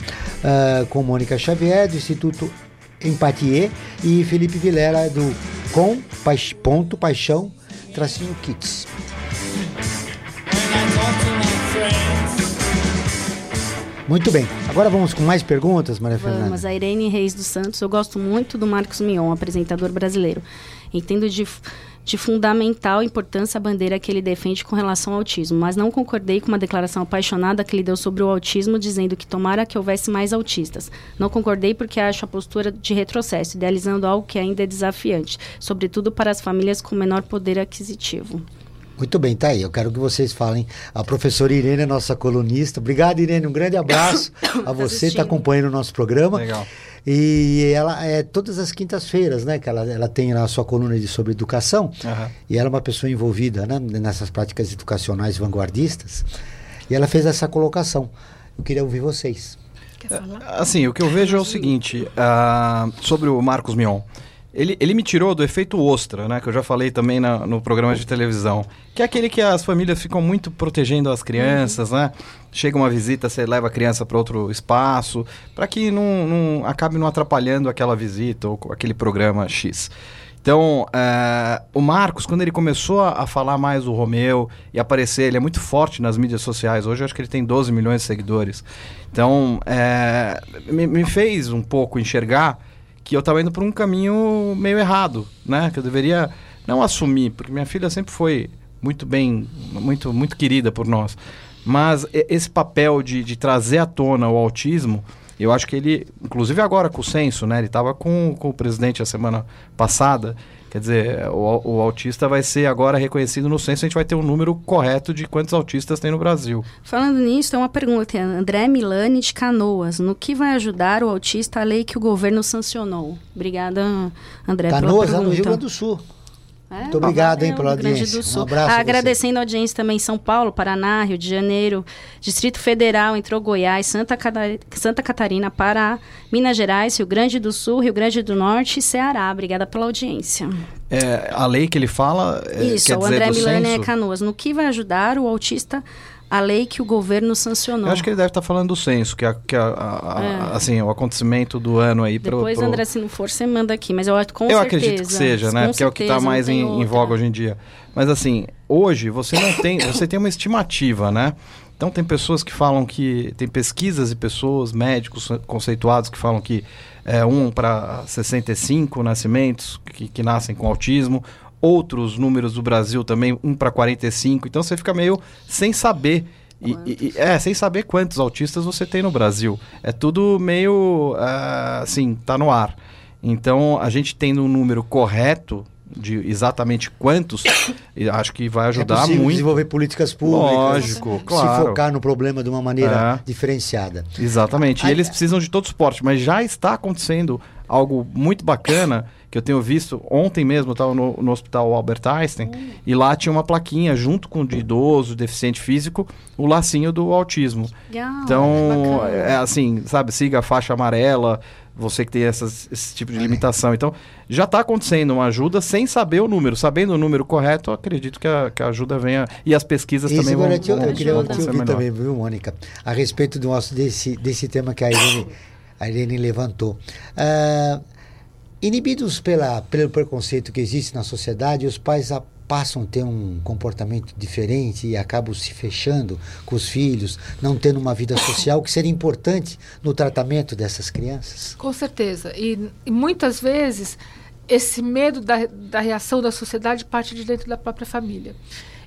é, com Mônica Xavier, do Instituto Empatie, e Felipe Vilera, do Com Paixão, tracinho Kits. Muito bem, agora vamos com mais perguntas, Maria Fernanda. Vamos, a Irene Reis dos Santos. Eu gosto muito do Marcos Mion, apresentador brasileiro. Entendo de, de fundamental importância a bandeira que ele defende com relação ao autismo, mas não concordei com uma declaração apaixonada que ele deu sobre o autismo, dizendo que tomara que houvesse mais autistas. Não concordei porque acho a postura de retrocesso, idealizando algo que ainda é desafiante, sobretudo para as famílias com menor poder aquisitivo. Muito bem, tá aí. Eu quero que vocês falem. A professora Irene é nossa colunista. Obrigado, Irene. Um grande abraço (coughs) a você que está acompanhando o nosso programa. Legal. E ela é todas as quintas-feiras, né? Que ela, ela tem a sua coluna de sobre educação. Aham. E ela é uma pessoa envolvida né, nessas práticas educacionais vanguardistas. E ela fez essa colocação. Eu queria ouvir vocês. Quer falar? Assim, o que eu vejo é o seguinte, ah, sobre o Marcos Mion. Ele, ele me tirou do efeito ostra, né? Que eu já falei também na- no programa de televisão. Que é aquele que as famílias ficam muito protegendo as crianças, né? Chega uma visita, você leva a criança para outro espaço, para que não, não acabe não atrapalhando aquela visita ou aquele programa X. Então, eh, o Marcos, quando ele começou a, a falar mais do Romeu e aparecer, ele é muito forte nas mídias sociais. Hoje eu acho que ele tem 12 milhões de seguidores. Então, eh, me, me fez um pouco enxergar que eu estava indo por um caminho meio errado, né? Que eu deveria não assumir, porque minha filha sempre foi muito bem, muito, muito querida por nós. Mas esse papel de, de trazer à tona o autismo, eu acho que ele, inclusive agora com o censo, né? Ele estava com, com o presidente a semana passada. Quer dizer, o, o autista vai ser agora reconhecido no censo, a gente vai ter um número correto de quantos autistas tem no Brasil. Falando nisso, tem uma pergunta. André Milani de Canoas. No que vai ajudar o autista a lei que o governo sancionou? Obrigada, André, pela Canoas, pergunta. lá no Rio Grande do Sul. É, Muito obrigado, hein, pela Rio Grande audiência. do Sul. Um abraço a você. Agradecendo a audiência também em São Paulo, Paraná, Rio de Janeiro, Distrito Federal, entrou Goiás, Santa, Cata- Santa Catarina, Pará, Minas Gerais, Rio Grande do Sul, Rio Grande do Norte e Ceará. Obrigada pela audiência. É, a lei que ele fala, é, Isso, quer o dizer, André Milani é? Canoas. No que vai ajudar o autista a lei que o governo sancionou? Eu acho que ele deve estar falando do censo, que é, que a- a- É. assim, o acontecimento do ano aí pro, Depois, pro- André, se não for, você manda aqui. Mas eu acho com Eu certeza. acredito que seja, né? Porque é o que está certeza, mais em, em voga hoje em dia. Mas assim, hoje você não tem, (coughs) você tem uma estimativa, né? Então tem pessoas que falam que tem pesquisas e pessoas, médicos conceituados que falam que é um para 65 nascimentos que, que nascem com autismo, outros números do Brasil também um para 45. Então você fica meio sem saber e- e- é, sem saber quantos autistas você tem no Brasil. É tudo meio, ah, assim, tá no ar. Então, a gente tendo um número correto de exatamente quantos, (coughs) e acho que vai É ajudar possível muito. desenvolver políticas públicas. Lógico, Se claro. focar no problema de uma maneira É. diferenciada. Exatamente. E eles precisam de todo suporte, mas já está acontecendo algo muito bacana que eu tenho visto. Ontem mesmo eu estava no, no hospital Albert Einstein e lá tinha uma plaquinha junto com o de idoso, deficiente físico, o lacinho do autismo. Legal, Então, é assim, sabe, siga a faixa amarela, você que tem essas, esse tipo de limitação. Então, já está acontecendo uma ajuda sem saber o número. Sabendo o número correto, eu acredito que a, que a ajuda venha. E as pesquisas Isso, também vão, eu, vão, eu queria vão te ouvir também, viu, Mônica? A respeito do nosso, desse, desse tema que a Irene, a Irene levantou. Ah, inibidos pela, pelo preconceito que existe na sociedade, os pais a- passam a ter um comportamento diferente e acabam se fechando com os filhos, não tendo uma vida social, que seria importante no tratamento dessas crianças. Com certeza. E, e muitas vezes esse medo da, da reação da sociedade parte de dentro da própria família.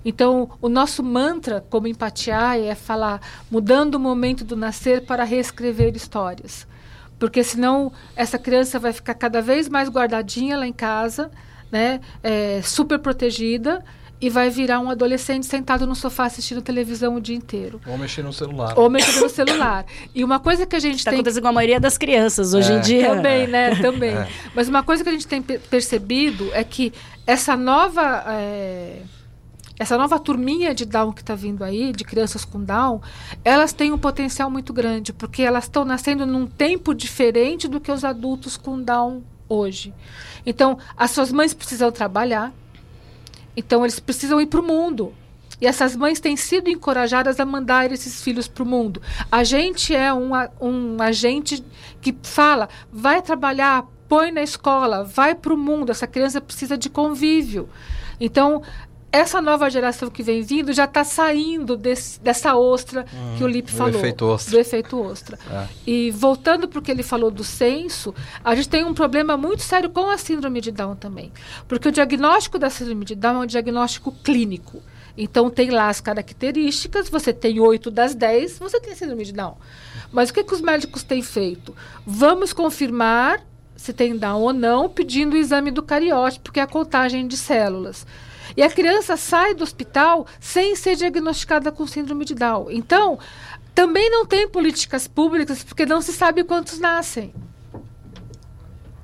Então, o nosso mantra como empatia é falar mudando o momento do nascer para reescrever histórias. Porque senão essa criança vai ficar cada vez mais guardadinha lá em casa, né, é, super protegida e vai virar um adolescente sentado no sofá assistindo televisão o dia inteiro. Ou mexer no celular. Ou mexendo no celular. E uma coisa que a gente Está tem acontecendo com a maioria das crianças hoje É. em dia. também, né? Também. É. Mas uma coisa que a gente tem pe- percebido é que essa nova. é, essa nova turminha de Down que está vindo aí, de crianças com Down, elas têm um potencial muito grande, porque elas estão nascendo num tempo diferente do que os adultos com Down hoje. Então, as suas mães precisam trabalhar, então eles precisam ir para o mundo. E essas mães têm sido encorajadas a mandar esses filhos para o mundo. A gente é um, um agente que fala, vai trabalhar, põe na escola, vai para o mundo. Essa criança precisa de convívio. Então, essa nova geração que vem vindo já está saindo desse- dessa ostra que o Lipe falou. efeito ostra. Do efeito ostra. É. E voltando para o que ele falou do censo, a gente tem um problema muito sério com a síndrome de Down também. Porque o diagnóstico da síndrome de Down é um diagnóstico clínico. Então tem lá as características, você tem 8 das 10, você tem síndrome de Down. Mas o que, que os médicos têm feito? Vamos confirmar se tem Down ou não, pedindo o exame do cariótipo, que é a contagem de células. E a criança sai do hospital sem ser diagnosticada com síndrome de Down. Então, também não tem políticas públicas porque não se sabe quantos nascem.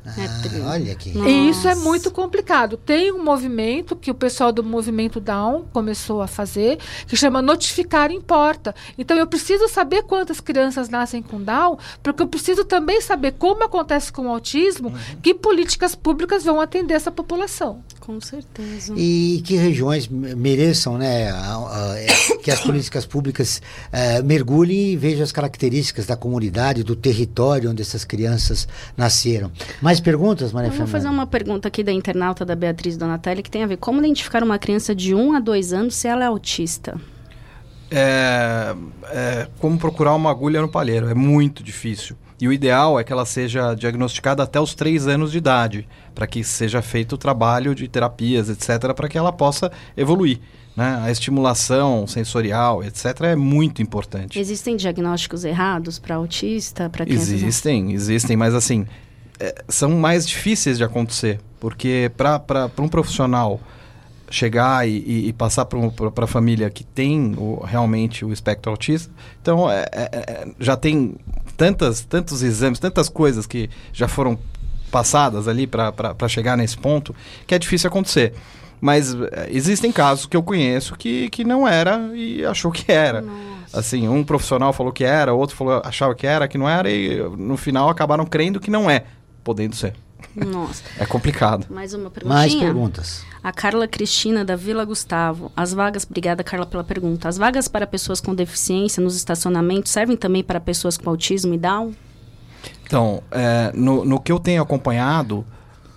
Ah, olha aqui. E isso é muito complicado. Tem um movimento que o pessoal do movimento Down começou a fazer, que chama Notificar Importa. Então eu preciso saber quantas crianças nascem com Down, porque eu preciso também saber como acontece com o autismo, que políticas públicas vão atender essa população. Com certeza. E que regiões me- mereçam, né, a- a- é, que as políticas públicas eh, mergulhem e vejam as características da comunidade, do território onde essas crianças nasceram. Mais perguntas, Maria Eu vou Fernanda? fazer uma pergunta aqui da internauta da Beatriz Donatelli que tem a ver como identificar uma criança de 1 a 2 anos se ela é autista. é, é como procurar uma agulha no palheiro. É muito difícil. E o ideal é que ela seja diagnosticada até os 3 anos de idade, para que seja feito o trabalho de terapias, etc., para que ela possa evoluir. Né? A estimulação sensorial, etc., é muito importante. Existem diagnósticos errados para autista, para crianças? Existem, existem, mas assim, é, são mais difíceis de acontecer, porque para um profissional chegar e, e- e passar para a família que tem o- realmente o espectro autista, então é- é- é- já tem tantas, tantos exames, tantas coisas que já foram passadas ali para chegar nesse ponto, que é difícil acontecer. Mas é, existem casos que eu conheço que, que não era e achou que era. Assim, um profissional falou que era, outro falou, achava que era, que não era, e no final acabaram crendo que não é, podendo ser. Nossa. É complicado. Mais uma perguntinha? Mais perguntas. A Carla Cristina, da Vila Gustavo. As vagas, obrigada, Carla, pela pergunta. As vagas para pessoas com deficiência nos estacionamentos servem também para pessoas com autismo e Down? Então, é, no, no que eu tenho acompanhado,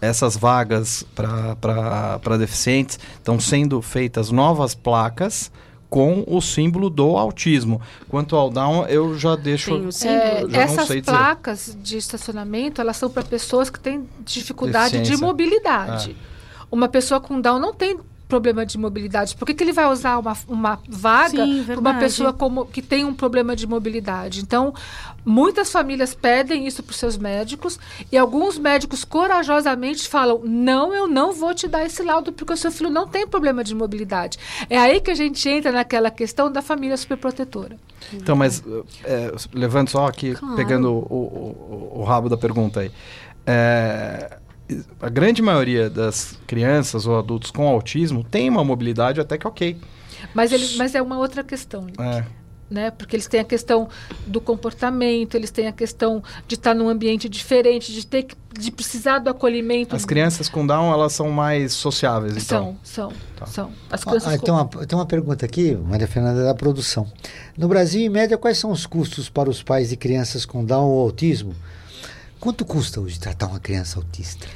essas vagas para deficientes estão sendo feitas novas placas com o símbolo do autismo. Quanto ao Down, eu já deixo. Tem o símbolo? É, já não essas sei dizer. placas de estacionamento, elas são para pessoas que têm dificuldade de Deficiência. mobilidade. Uma pessoa com Down não tem problema de mobilidade. Por que, que ele vai usar uma, uma vaga para uma pessoa como, que tem um problema de mobilidade? Então, muitas famílias pedem isso para os seus médicos e alguns médicos corajosamente falam: não, eu não vou te dar esse laudo porque o seu filho não tem problema de mobilidade. É aí que a gente entra naquela questão da família superprotetora. Então, mas é, levando só aqui, Claro. pegando o, o- o- o rabo da pergunta aí. É, a grande maioria das crianças ou adultos com autismo tem uma mobilidade até que ok. Mas, ele, mas é uma outra questão. É. né? Porque eles têm a questão do comportamento, eles têm a questão de estar num ambiente diferente, de ter que, de precisar do acolhimento. As crianças com Down, elas são mais sociáveis, então. são, são, Tá. são. As Ah, crianças ah, com- tem, uma, tem uma pergunta aqui, Maria Fernanda, da produção. No Brasil, em média, quais são os custos para os pais de crianças com Down ou autismo? Quanto custa hoje tratar uma criança autista?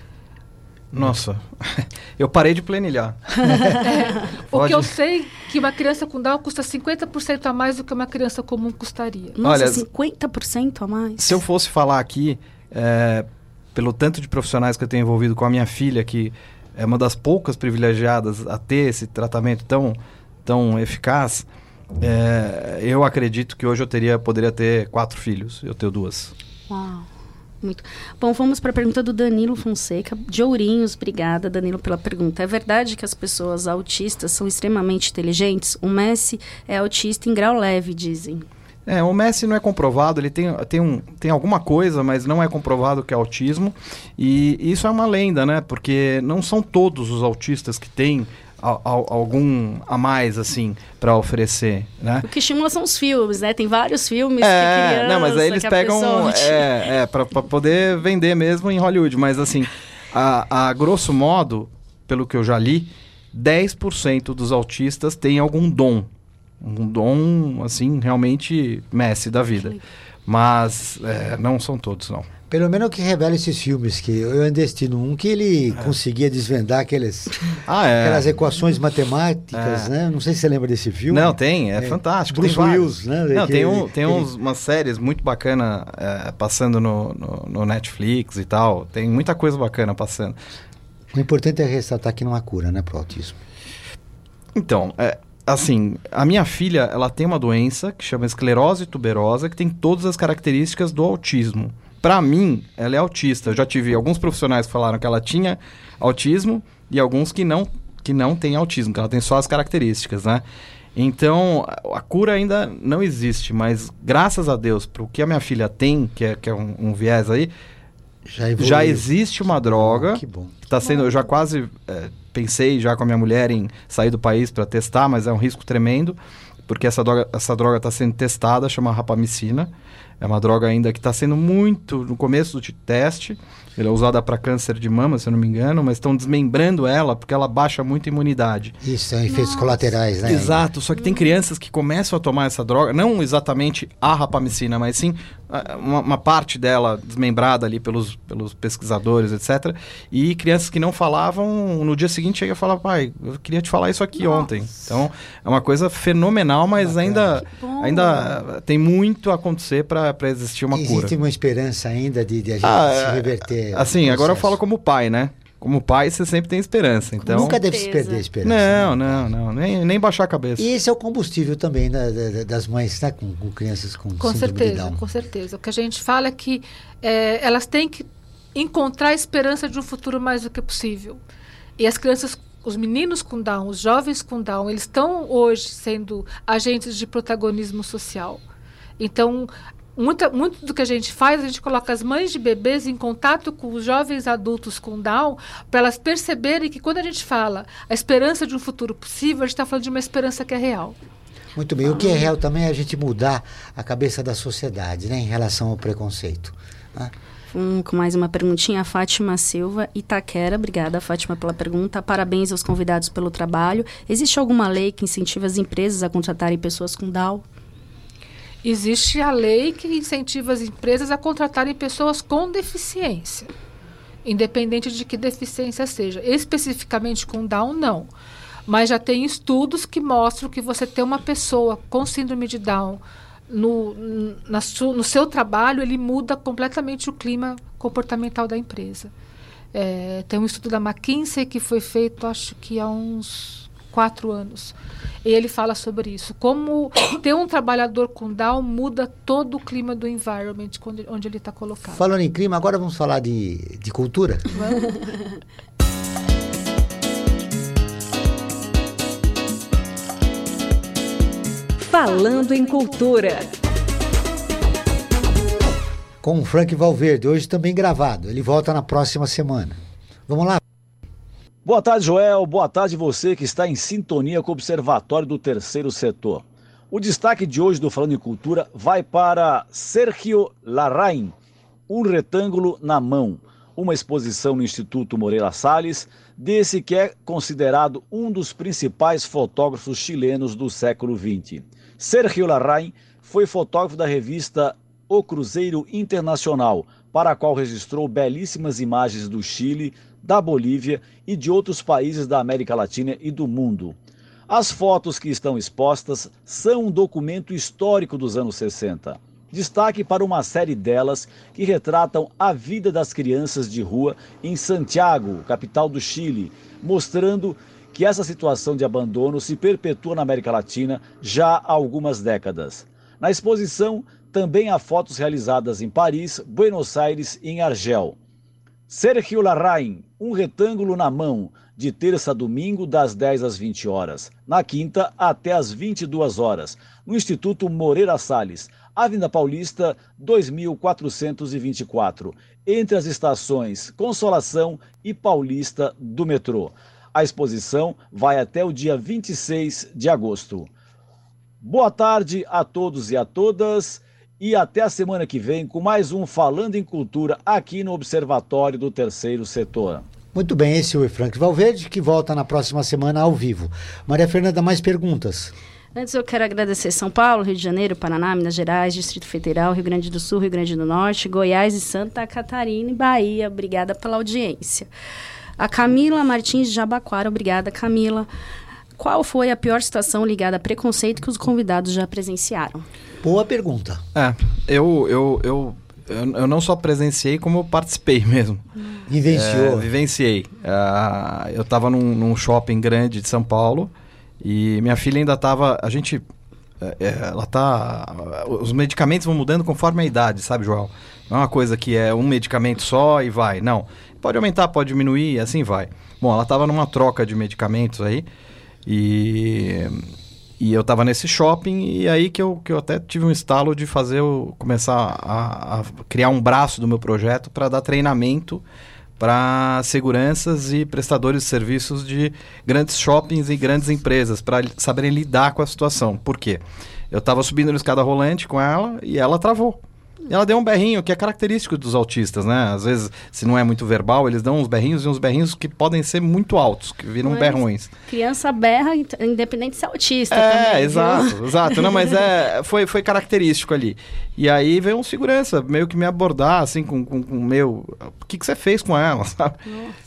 Nossa, (laughs) eu parei de planilhar. (laughs) O Pode- que eu sei que uma criança com Down custa 50% a mais do que uma criança comum custaria. Nossa, Olha, 50% a mais? Se eu fosse falar aqui, é, pelo tanto de profissionais que eu tenho envolvido com a minha filha, que é uma das poucas privilegiadas a ter esse tratamento tão, tão eficaz, é, eu acredito que hoje eu teria, poderia ter quatro filhos. Eu tenho duas. Uau. Muito. Bom, vamos para a pergunta do Danilo Fonseca, de Ourinhos. Obrigada, Danilo, pela pergunta. É verdade que as pessoas autistas são extremamente inteligentes? O Messi é autista em grau leve, dizem. É, o Messi não é comprovado, ele tem, tem, um, tem alguma coisa, mas não é comprovado que é autismo. E isso é uma lenda, né? Porque não são todos os autistas que têm a- a- algum a mais, assim, para oferecer, né? O que estimula são os filmes, né? Tem vários filmes É, criança não, mas aí eles pegam. pessoa É, é pra poder vender mesmo em Hollywood. Mas assim, a, a grosso modo, pelo que eu já li, 10% dos autistas têm algum dom. Um dom, assim, realmente Messi da vida. Mas é, não são todos, não. Pelo menos o que revela esses filmes, que eu andei assistindo um que ele conseguia desvendar aqueles, (laughs) Ah, é. aquelas equações matemáticas, É. né? Não sei se você lembra desse filme. Não, tem, é, É, fantástico. Bruce tem. Willis, né? Não, Que tem, ele- um, tem ele- uns, umas séries muito bacanas passando no, no, no Netflix e tal. Tem muita coisa bacana passando. O importante é ressaltar que não há cura, né, pro autismo. Então, é, assim, a minha filha, ela tem uma doença que chama esclerose tuberosa, que tem todas as características do autismo. Pra mim, ela é autista. Eu já tive alguns profissionais que falaram que ela tinha autismo e alguns que não que não têm autismo, que ela tem só as características, né? Então, a cura ainda não existe, mas graças a Deus, pro que a minha filha tem, que é, que é um, um viés aí, Já. Já existe uma droga Que bom. que está sendo. Eu já quase é, pensei já com a minha mulher em sair do país para testar, mas é um risco tremendo, porque essa droga essa droga está sendo testada, chama rapamicina. É uma droga ainda que está sendo muito no começo do teste. Ela é usada para câncer de mama, se eu não me engano, mas estão desmembrando ela porque ela baixa muito a imunidade. Isso, são efeitos colaterais, né? Exato, só que tem crianças que começam a tomar essa droga, não exatamente a rapamicina, mas sim uma, uma parte dela desmembrada ali pelos, pelos pesquisadores, etc. E crianças que não falavam, no dia seguinte chega e fala, pai, eu queria te falar isso aqui ontem. Então, é uma coisa fenomenal, mas ainda, bom. ainda tem muito a acontecer para existir uma cura. Existe uma esperança ainda de, de a gente Ah, se é, reverter. Assim, agora eu falo como pai, né? Como pai, você sempre tem esperança. Então, Nunca deve se perder a esperança. não, né? não, não, nem, nem baixar a cabeça. E esse é o combustível também da- da- das mães, né? Com, com crianças com, Com síndrome de certeza, Down. com certeza. O que a gente fala é que é, elas têm que encontrar a esperança de um futuro mais do que possível. E as crianças, os meninos com Down, os jovens com Down, eles estão hoje sendo agentes de protagonismo social. Então, muita, muito do que a gente faz, a gente coloca as mães de bebês em contato com os jovens adultos com Down, para elas perceberem que quando a gente fala a esperança de um futuro possível, a gente está falando de uma esperança que é real. Muito bem. O que é real também é a gente mudar a cabeça da sociedade, né? Em relação ao preconceito. né? Hum, com mais uma perguntinha, a Fátima Silva, Itaquera. Obrigada, Fátima, pela pergunta. Parabéns aos convidados pelo trabalho. Existe alguma lei que incentiva as empresas a contratarem pessoas com Down? Existe a lei que incentiva as empresas a contratarem pessoas com deficiência, independente de que deficiência seja. Especificamente com Down, não. Mas já tem estudos que mostram que você ter uma pessoa com síndrome de Down no, na su- no seu trabalho, ele muda completamente o clima comportamental da empresa. É, tem um estudo da McKinsey que foi feito, acho que há uns quatro anos. E ele fala sobre isso. Como (coughs) ter um trabalhador com Down muda todo o clima do environment onde, onde ele está colocado. Falando em clima, agora vamos falar de, de cultura. Falando em Cultura. Com o Frank Valverde, hoje também gravado. Ele volta na próxima semana. Vamos lá? Boa tarde, Joel. Boa tarde você que está em sintonia com o Observatório do Terceiro Setor. O destaque de hoje do Falando em Cultura vai para Sergio Larraín, Um Retângulo na Mão, uma exposição no Instituto Moreira Salles, desse que é considerado um dos principais fotógrafos chilenos do século XX. Sergio Larraín foi fotógrafo da revista O Cruzeiro Internacional, para a qual registrou belíssimas imagens do Chile, da Bolívia e de outros países da América Latina e do mundo. As fotos que estão expostas são um documento histórico dos anos 60. Destaque para uma série delas que retratam a vida das crianças de rua em Santiago, capital do Chile, mostrando que essa situação de abandono se perpetua na América Latina já há algumas décadas. Na exposição também há fotos realizadas em Paris, Buenos Aires e em Argel. Sergio Larraín, um retângulo na mão, de terça a domingo, das 10 às 20 horas. Na quinta, até às 22 horas, no Instituto Moreira Salles, Avenida Paulista, 2424, entre as estações Consolação e Paulista do metrô. A exposição vai até o dia 26 de agosto. Boa tarde a todos e a todas e até a semana que vem com mais um Falando em Cultura aqui no Observatório do Terceiro Setor. Muito bem, esse é o Frank Valverde, que volta na próxima semana ao vivo. Maria Fernanda, mais perguntas? Antes eu quero agradecer São Paulo, Rio de Janeiro, Paraná, Minas Gerais, Distrito Federal, Rio Grande do Sul, Rio Grande do Norte, Goiás e Santa Catarina e Bahia. Obrigada pela audiência. A Camila Martins de Jabaquara, obrigada Camila. Qual foi a pior situação ligada a preconceito que os convidados já presenciaram? Boa pergunta. É, eu, eu, eu, eu, eu não só presenciei, como eu participei mesmo. Vivenciou. É, vivenciei. Ah, eu estava num, num shopping grande de São Paulo e minha filha ainda estava. A gente. é, é, ela tá. Os medicamentos vão mudando conforme a idade, sabe, João? Não é uma coisa que é um medicamento só e vai. Não. Pode aumentar, pode diminuir, e assim vai. Bom, ela estava numa troca de medicamentos aí e E eu tava nesse shopping e aí que eu, que eu até tive um estalo de fazer, começar a, a criar um braço do meu projeto para dar treinamento para seguranças e prestadores de serviços de grandes shoppings e grandes empresas, para saberem lidar com a situação. Por quê? Eu estava subindo na escada rolante com ela e ela travou. Ela deu um berrinho, que é característico dos autistas, né? Às vezes, se não é muito verbal, eles dão uns berrinhos e uns berrinhos que podem ser muito altos, que viram Mas berrões. Criança berra, independente se é autista É, também. viu? exato, (laughs) exato. Não, mas é, foi, foi característico ali. E aí veio um segurança, meio que me abordar, assim, com, com, com meu. O que, que você fez com ela, (laughs) sabe?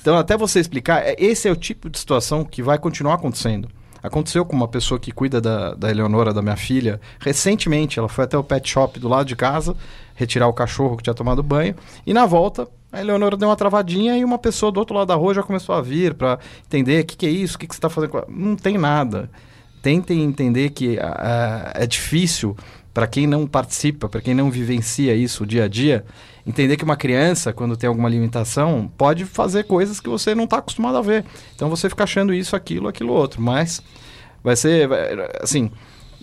Então, até você explicar, é- esse é o tipo de situação que vai continuar acontecendo. Aconteceu com uma pessoa que cuida da, da Eleonora, da minha filha, recentemente. Ela foi até o pet shop do lado de casa retirar o cachorro que tinha tomado banho. E na volta, a Eleonora deu uma travadinha e uma pessoa do outro lado da rua já começou a vir para entender o que, que é isso, o que, que você está fazendo. Não tem nada. Tentem entender que ah, é difícil para quem não participa, para quem não vivencia isso dia a dia, entender que uma criança, quando tem alguma limitação, pode fazer coisas que você não está acostumado a ver. Então você fica achando isso, aquilo, aquilo outro. Mas vai ser, assim,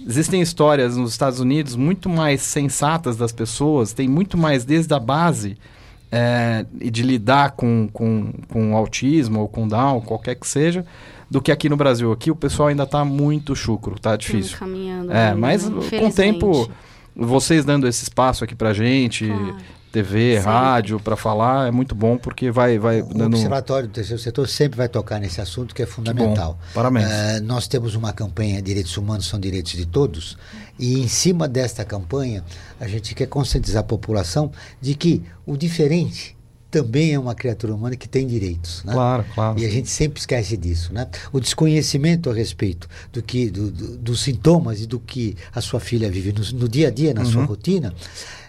existem histórias nos Estados Unidos muito mais sensatas das pessoas, tem muito mais desde a base é, e de lidar com, com, com autismo ou com Down, qualquer que seja, do que aqui no Brasil. Aqui o pessoal ainda está muito chucro, tá difícil. caminhando É, ainda, mas né? com o tempo, vocês dando esse espaço aqui pra gente, TV, Sempre. rádio, pra falar, é muito bom porque vai, vai O dando. Observatório do Terceiro Setor sempre vai tocar nesse assunto que é fundamental. Parabéns. Eh, nós temos uma campanha Direitos Humanos são Direitos de Todos e em cima desta campanha a gente quer conscientizar a população de que o diferente também é uma criatura humana que tem direitos. Né? Claro, claro. E a gente sempre esquece disso. Né? O desconhecimento a respeito do que, do- do- dos sintomas e do que a sua filha vive no, no dia a dia, na sua Uhum. rotina,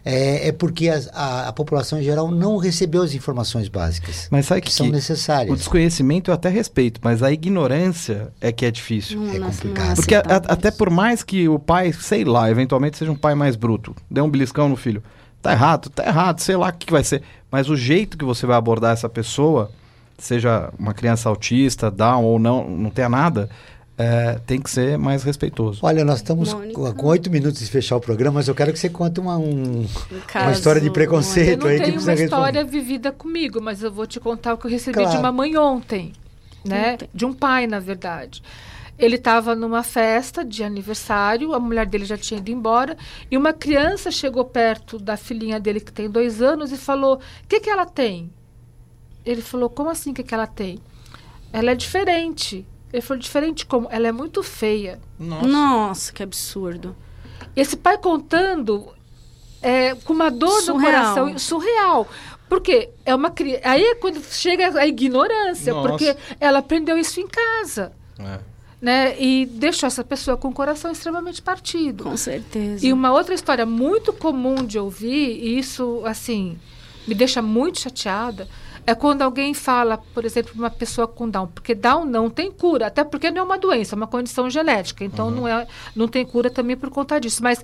é, é porque as- a, a população em geral não recebeu as informações básicas Mas sabe que, são que necessárias. O desconhecimento eu até respeito, mas a ignorância é que é difícil. Não, É complicado. Porque a- a- até por mais que o pai, sei lá, eventualmente seja um pai mais bruto, dê um beliscão no filho. Tá errado, tá errado, sei lá o que, vai ser. Mas o jeito que você vai abordar essa pessoa, seja uma criança autista, down ou não, não tenha nada, é, tem que ser mais respeitoso. Olha, nós estamos Mônica. com oito minutos de fechar o programa, mas eu quero que você conte uma, um- Um uma caso, história de Eu preconceito não aí que tenho precisa uma história responder. vivida comigo, mas eu vou te contar o que eu recebi Claro. de uma mãe ontem, né? Ontem. De um pai, na verdade. Ele estava numa festa de aniversário, a mulher dele já tinha ido embora, e uma criança chegou perto da filhinha dele, que tem dois anos, e falou: O que, que ela tem? Ele falou: Como assim, o que, que ela tem? Ela é diferente. Ele falou: Diferente como? Ela é muito feia. Nossa, que absurdo. Esse pai contando é, com uma dor Surreal. no coração surreal. Porque é uma criança. Aí é quando chega a ignorância, Nossa. porque ela aprendeu isso em casa. É. Né? E deixou essa pessoa com o coração extremamente partido. Com certeza. E uma outra história muito comum de ouvir, e isso, assim, me deixa muito chateada, é quando alguém fala, por exemplo, uma pessoa com Down, porque Down não tem cura, até porque não é uma doença, é uma condição genética, então não, é, não tem cura também por conta disso. Mas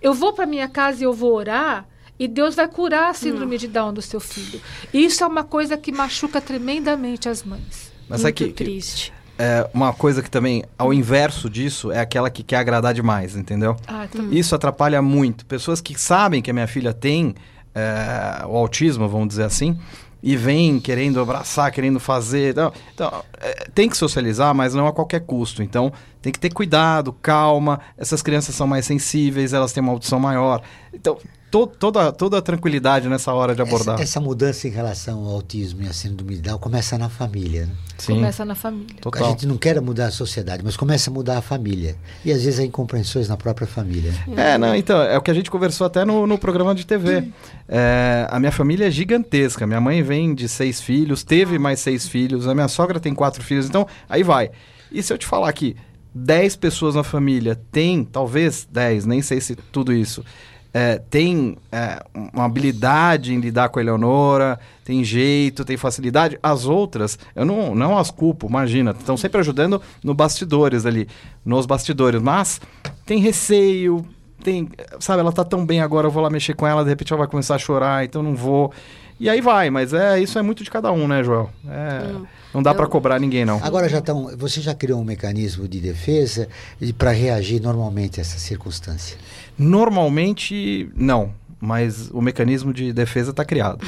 eu vou para minha casa e eu vou orar, e Deus vai curar a síndrome de Down do seu filho. E isso é uma coisa que machuca tremendamente as mães. Mas Muito que, que triste. É, uma coisa que também, ao inverso disso, é aquela que quer agradar demais, entendeu? Ah, então, Isso atrapalha muito. Pessoas que sabem que a minha filha tem é, o autismo, vamos dizer assim, e vêm querendo abraçar, querendo fazer. Então, então, é, tem que socializar, mas não a qualquer custo. Então, tem que ter cuidado, calma. Essas crianças são mais sensíveis, elas têm uma audição maior. Então, to- toda, toda a tranquilidade nessa hora de abordar. Essa, essa mudança em relação ao autismo e à síndrome de Down começa na família. Né? Sim, começa na família. A total. gente não quer mudar a sociedade, mas começa a mudar a família. E às vezes há incompreensões na própria família. né? É, não, então, é o que a gente conversou até no, no programa de TV. É, a minha família é gigantesca. Minha mãe vem de seis filhos, teve mais seis filhos, a minha sogra tem quatro filhos, então aí vai. E se eu te falar que dez pessoas na família tem, talvez dez, nem sei se tudo isso, é, tem é, uma habilidade em lidar com a Eleonora, tem jeito, tem facilidade. As outras, eu não, não as culpo, imagina, estão sempre ajudando no bastidores ali, nos bastidores, mas tem receio, tem, sabe, ela tá tão bem agora, eu vou lá mexer com ela, de repente ela vai começar a chorar, então não vou. E aí vai, mas é isso é muito de cada um, né, Joel? É, Hum. não dá Eu- pra cobrar ninguém, não. Agora já estão. Você já criou um mecanismo de defesa para reagir normalmente a essa circunstância? Normalmente, não. Mas o mecanismo de defesa está criado.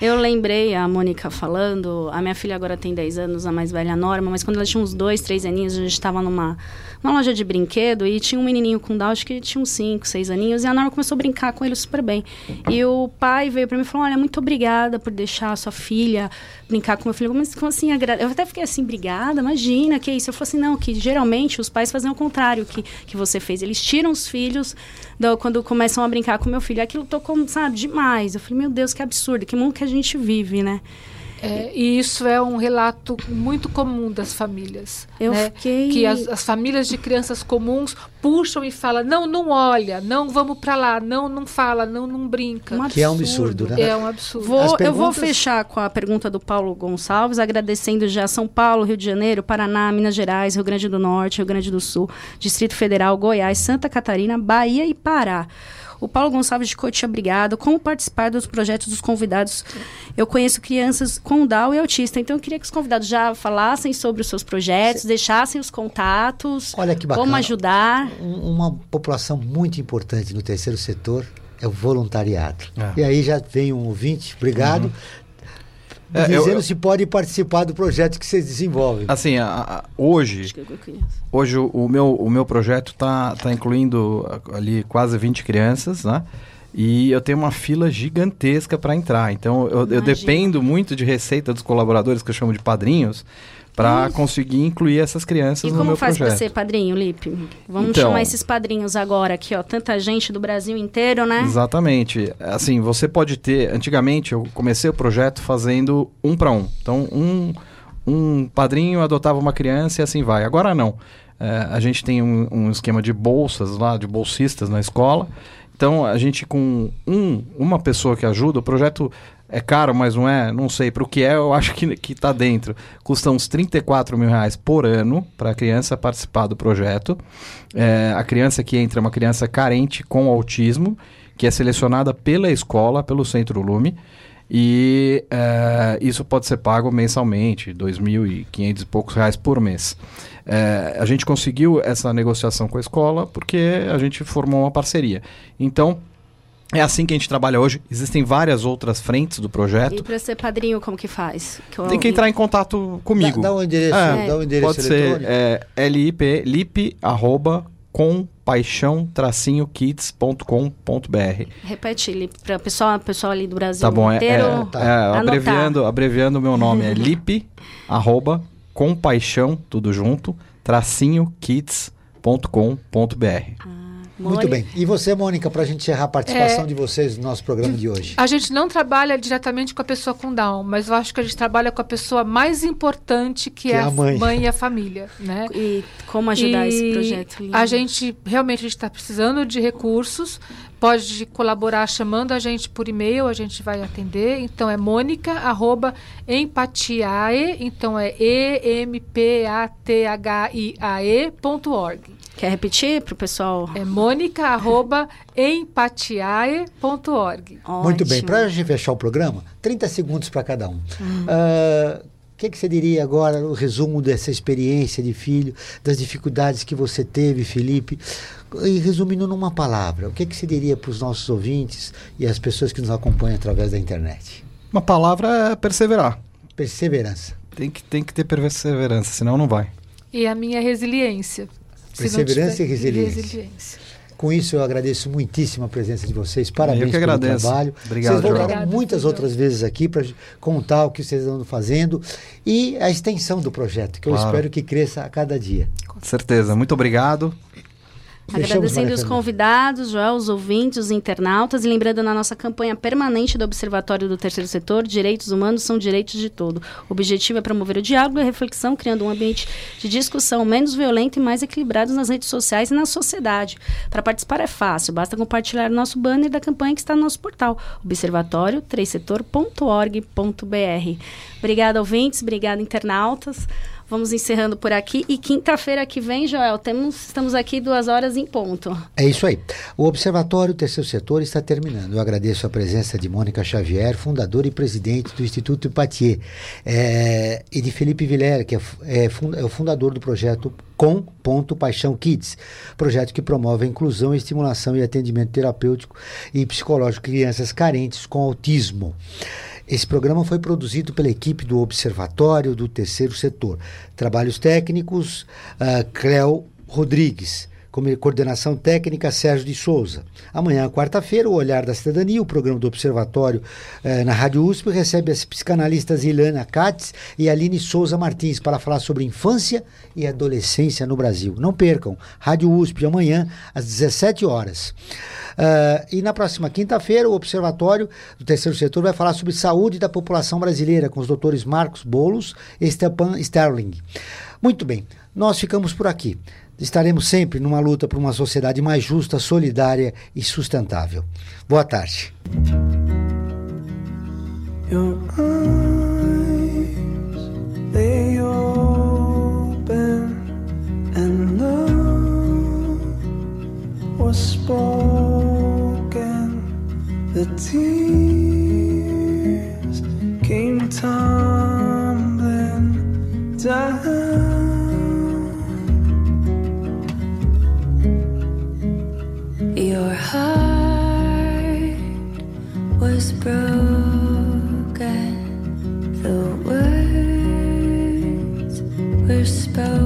Eu lembrei a Mônica falando, a minha filha agora tem 10 anos, a mais velha Norma, mas quando ela tinha uns 2, 3 aninhos, a gente estava numa, numa loja de brinquedo e tinha um menininho com Down, acho que tinha uns 5, 6 aninhos, e a Norma começou a brincar com ele super bem. E o pai veio para mim e falou: Olha, muito obrigada por deixar a sua filha brincar com meu filho. Mas como assim? Eu até fiquei assim, obrigada, imagina, que isso? Eu falei assim: não, que geralmente os pais fazem o contrário que, que você fez. Eles tiram os filhos do- quando começam a brincar com meu filho. Aquilo tocou, sabe, demais. Eu falei, meu Deus, que absurdo, que mundo que a gente vive, né? É, e isso é um relato muito comum das famílias. Eu né? fiquei- Que as, as famílias de crianças comuns puxam e falam: não, não olha, não vamos para lá, não, não fala, não, não brinca. Um Que é um absurdo, né? É um absurdo. Vou, As Eu vou perguntas- fechar com a pergunta do Paulo Gonçalves, agradecendo já São Paulo, Rio de Janeiro, Paraná, Minas Gerais, Rio Grande do Norte, Rio Grande do Sul, Distrito Federal, Goiás, Santa Catarina, Bahia e Pará. O Paulo Gonçalves de Cotia, obrigado. Como participar dos projetos dos convidados? Eu conheço crianças com Down e autista, então eu queria que os convidados já falassem sobre os seus projetos, deixassem os contatos, Olha que bacana. como ajudar. Um- uma população muito importante no terceiro setor é o voluntariado. É. E aí já vem um ouvinte, obrigado, É, eu- dizendo eu- se pode participar do projeto que vocês desenvolvem. Assim, a- a- hoje, hoje o, o meu, o meu projeto está tá incluindo a- ali quase 20 crianças, né? E eu tenho uma fila gigantesca para entrar. Então, eu, eu dependo muito de receita dos colaboradores, que eu chamo de padrinhos, para conseguir incluir essas crianças E no como meu faz projeto. pra ser padrinho, Lipe? Vamos Então- chamar esses padrinhos agora aqui, ó. Tanta gente do Brasil inteiro, né? Exatamente. Assim, você pode ter. Antigamente eu comecei o projeto fazendo um para um. Então, um, um padrinho adotava uma criança e assim vai. Agora não. É, a gente tem um, um esquema de bolsas lá, de bolsistas na escola. Então, a gente com um, uma pessoa que ajuda, o projeto é caro, mas não é, não sei. Para o que é, eu acho que, que tá dentro. Custa uns 34 mil reais por ano para a criança participar do projeto. É, a criança que entra é uma criança carente com autismo, que é selecionada pela escola, pelo Centro Lume. E é, isso pode ser pago mensalmente, R$ 2.500 e poucos reais por mês. É, a gente conseguiu essa negociação com a escola porque a gente formou uma parceria. Então, é assim que a gente trabalha hoje. Existem várias outras frentes do E projeto. pra ser padrinho, como que faz? Tem que entrar em contato comigo. Dá, dá um endereço, É, dá um endereço Pode ser eletrônico. é, lip, lip, arroba, compaixão-kids.com.br. Repete, Lipe, pra pessoal, pessoal ali do Brasil Tá bom, é, inteiro. é, Tá. é, abreviando, abreviando o meu nome é (laughs) lip, arroba, compaixão, tudo junto, tracinho, kids.com.br. Muito Mônica, bem. E você, Mônica, para a gente encerrar a participação É. de vocês no nosso programa de hoje? A gente não trabalha diretamente com a pessoa com Down, mas eu acho que a gente trabalha com a pessoa mais importante que, Que é é a mãe. e a família, né? E como ajudar E esse projeto? lindo? A gente realmente está precisando de recursos. Pode colaborar chamando a gente por e-mail, a gente vai atender. Então é mônica arroba empatiae, então é e m p a t h i a e ponto org. Quer repetir pro pessoal? É mônica arroba empatiae.org. Muito bem. Para a gente fechar o programa, 30 segundos para cada um. Ah, O que, que você diria agora, o resumo dessa experiência de filho, das dificuldades que você teve, Felipe? E resumindo numa palavra, o que, que você diria para os nossos ouvintes e as pessoas que nos acompanham através da internet? Uma palavra é perseverar. Perseverança. Tem que, tem que ter perseverança, senão não vai. E a minha resiliência. Se não Perseverança tiver- e resiliência. resiliência. Com isso, eu agradeço muitíssimo a presença de vocês. Parabéns Eu que pelo agradeço. trabalho. Obrigado, vocês voltarão muitas outras vezes aqui para contar o que vocês andam fazendo e a extensão do projeto, que eu Claro. espero que cresça a cada dia. Com certeza. Muito obrigado. Agradecendo os convidados, Joel, os ouvintes, os internautas, e lembrando na nossa campanha permanente do Observatório do Terceiro Setor, Direitos Humanos são direitos de todo. O objetivo é promover o diálogo e a reflexão, criando um ambiente de discussão menos violento e mais equilibrado nas redes sociais e na sociedade. Para participar é fácil, basta compartilhar o nosso banner da campanha que está no nosso portal, observatório3setor.org.br. Obrigada, ouvintes, obrigada, internautas. Vamos encerrando por aqui. E quinta-feira que vem, Joel, temos, estamos aqui duas horas em ponto. É isso aí. O Observatório Terceiro Setor está terminando. Eu agradeço a presença de Mônica Xavier, fundadora e presidente do Instituto Ipatier, é, e de Felipe Vilela, que é, é, funda, é o fundador do projeto com ponto Paixão Kids, projeto que promove a inclusão, estimulação e atendimento terapêutico e psicológico de crianças carentes com autismo. Esse programa foi produzido pela equipe do Observatório do Terceiro Setor. Trabalhos técnicos, uh, Cleo Rodrigues. Coordenação técnica Sérgio de Souza. Amanhã, quarta-feira, o Olhar da Cidadania, o programa do Observatório eh, na Rádio USP, recebe as psicanalistas Ilana Katz e Aline Souza Martins para falar sobre infância e adolescência no Brasil. Não percam, Rádio USP, amanhã, às 17 horas. Uh, e na próxima quinta-feira, o Observatório do Terceiro Setor vai falar sobre saúde da população brasileira com os doutores Marcos Bolos e Stepan Sterling. Muito bem, nós ficamos por aqui. Estaremos sempre numa luta por uma sociedade mais justa, solidária e sustentável. Boa tarde. Spoken. The tears came tumbling down. Broken, the words were spoken,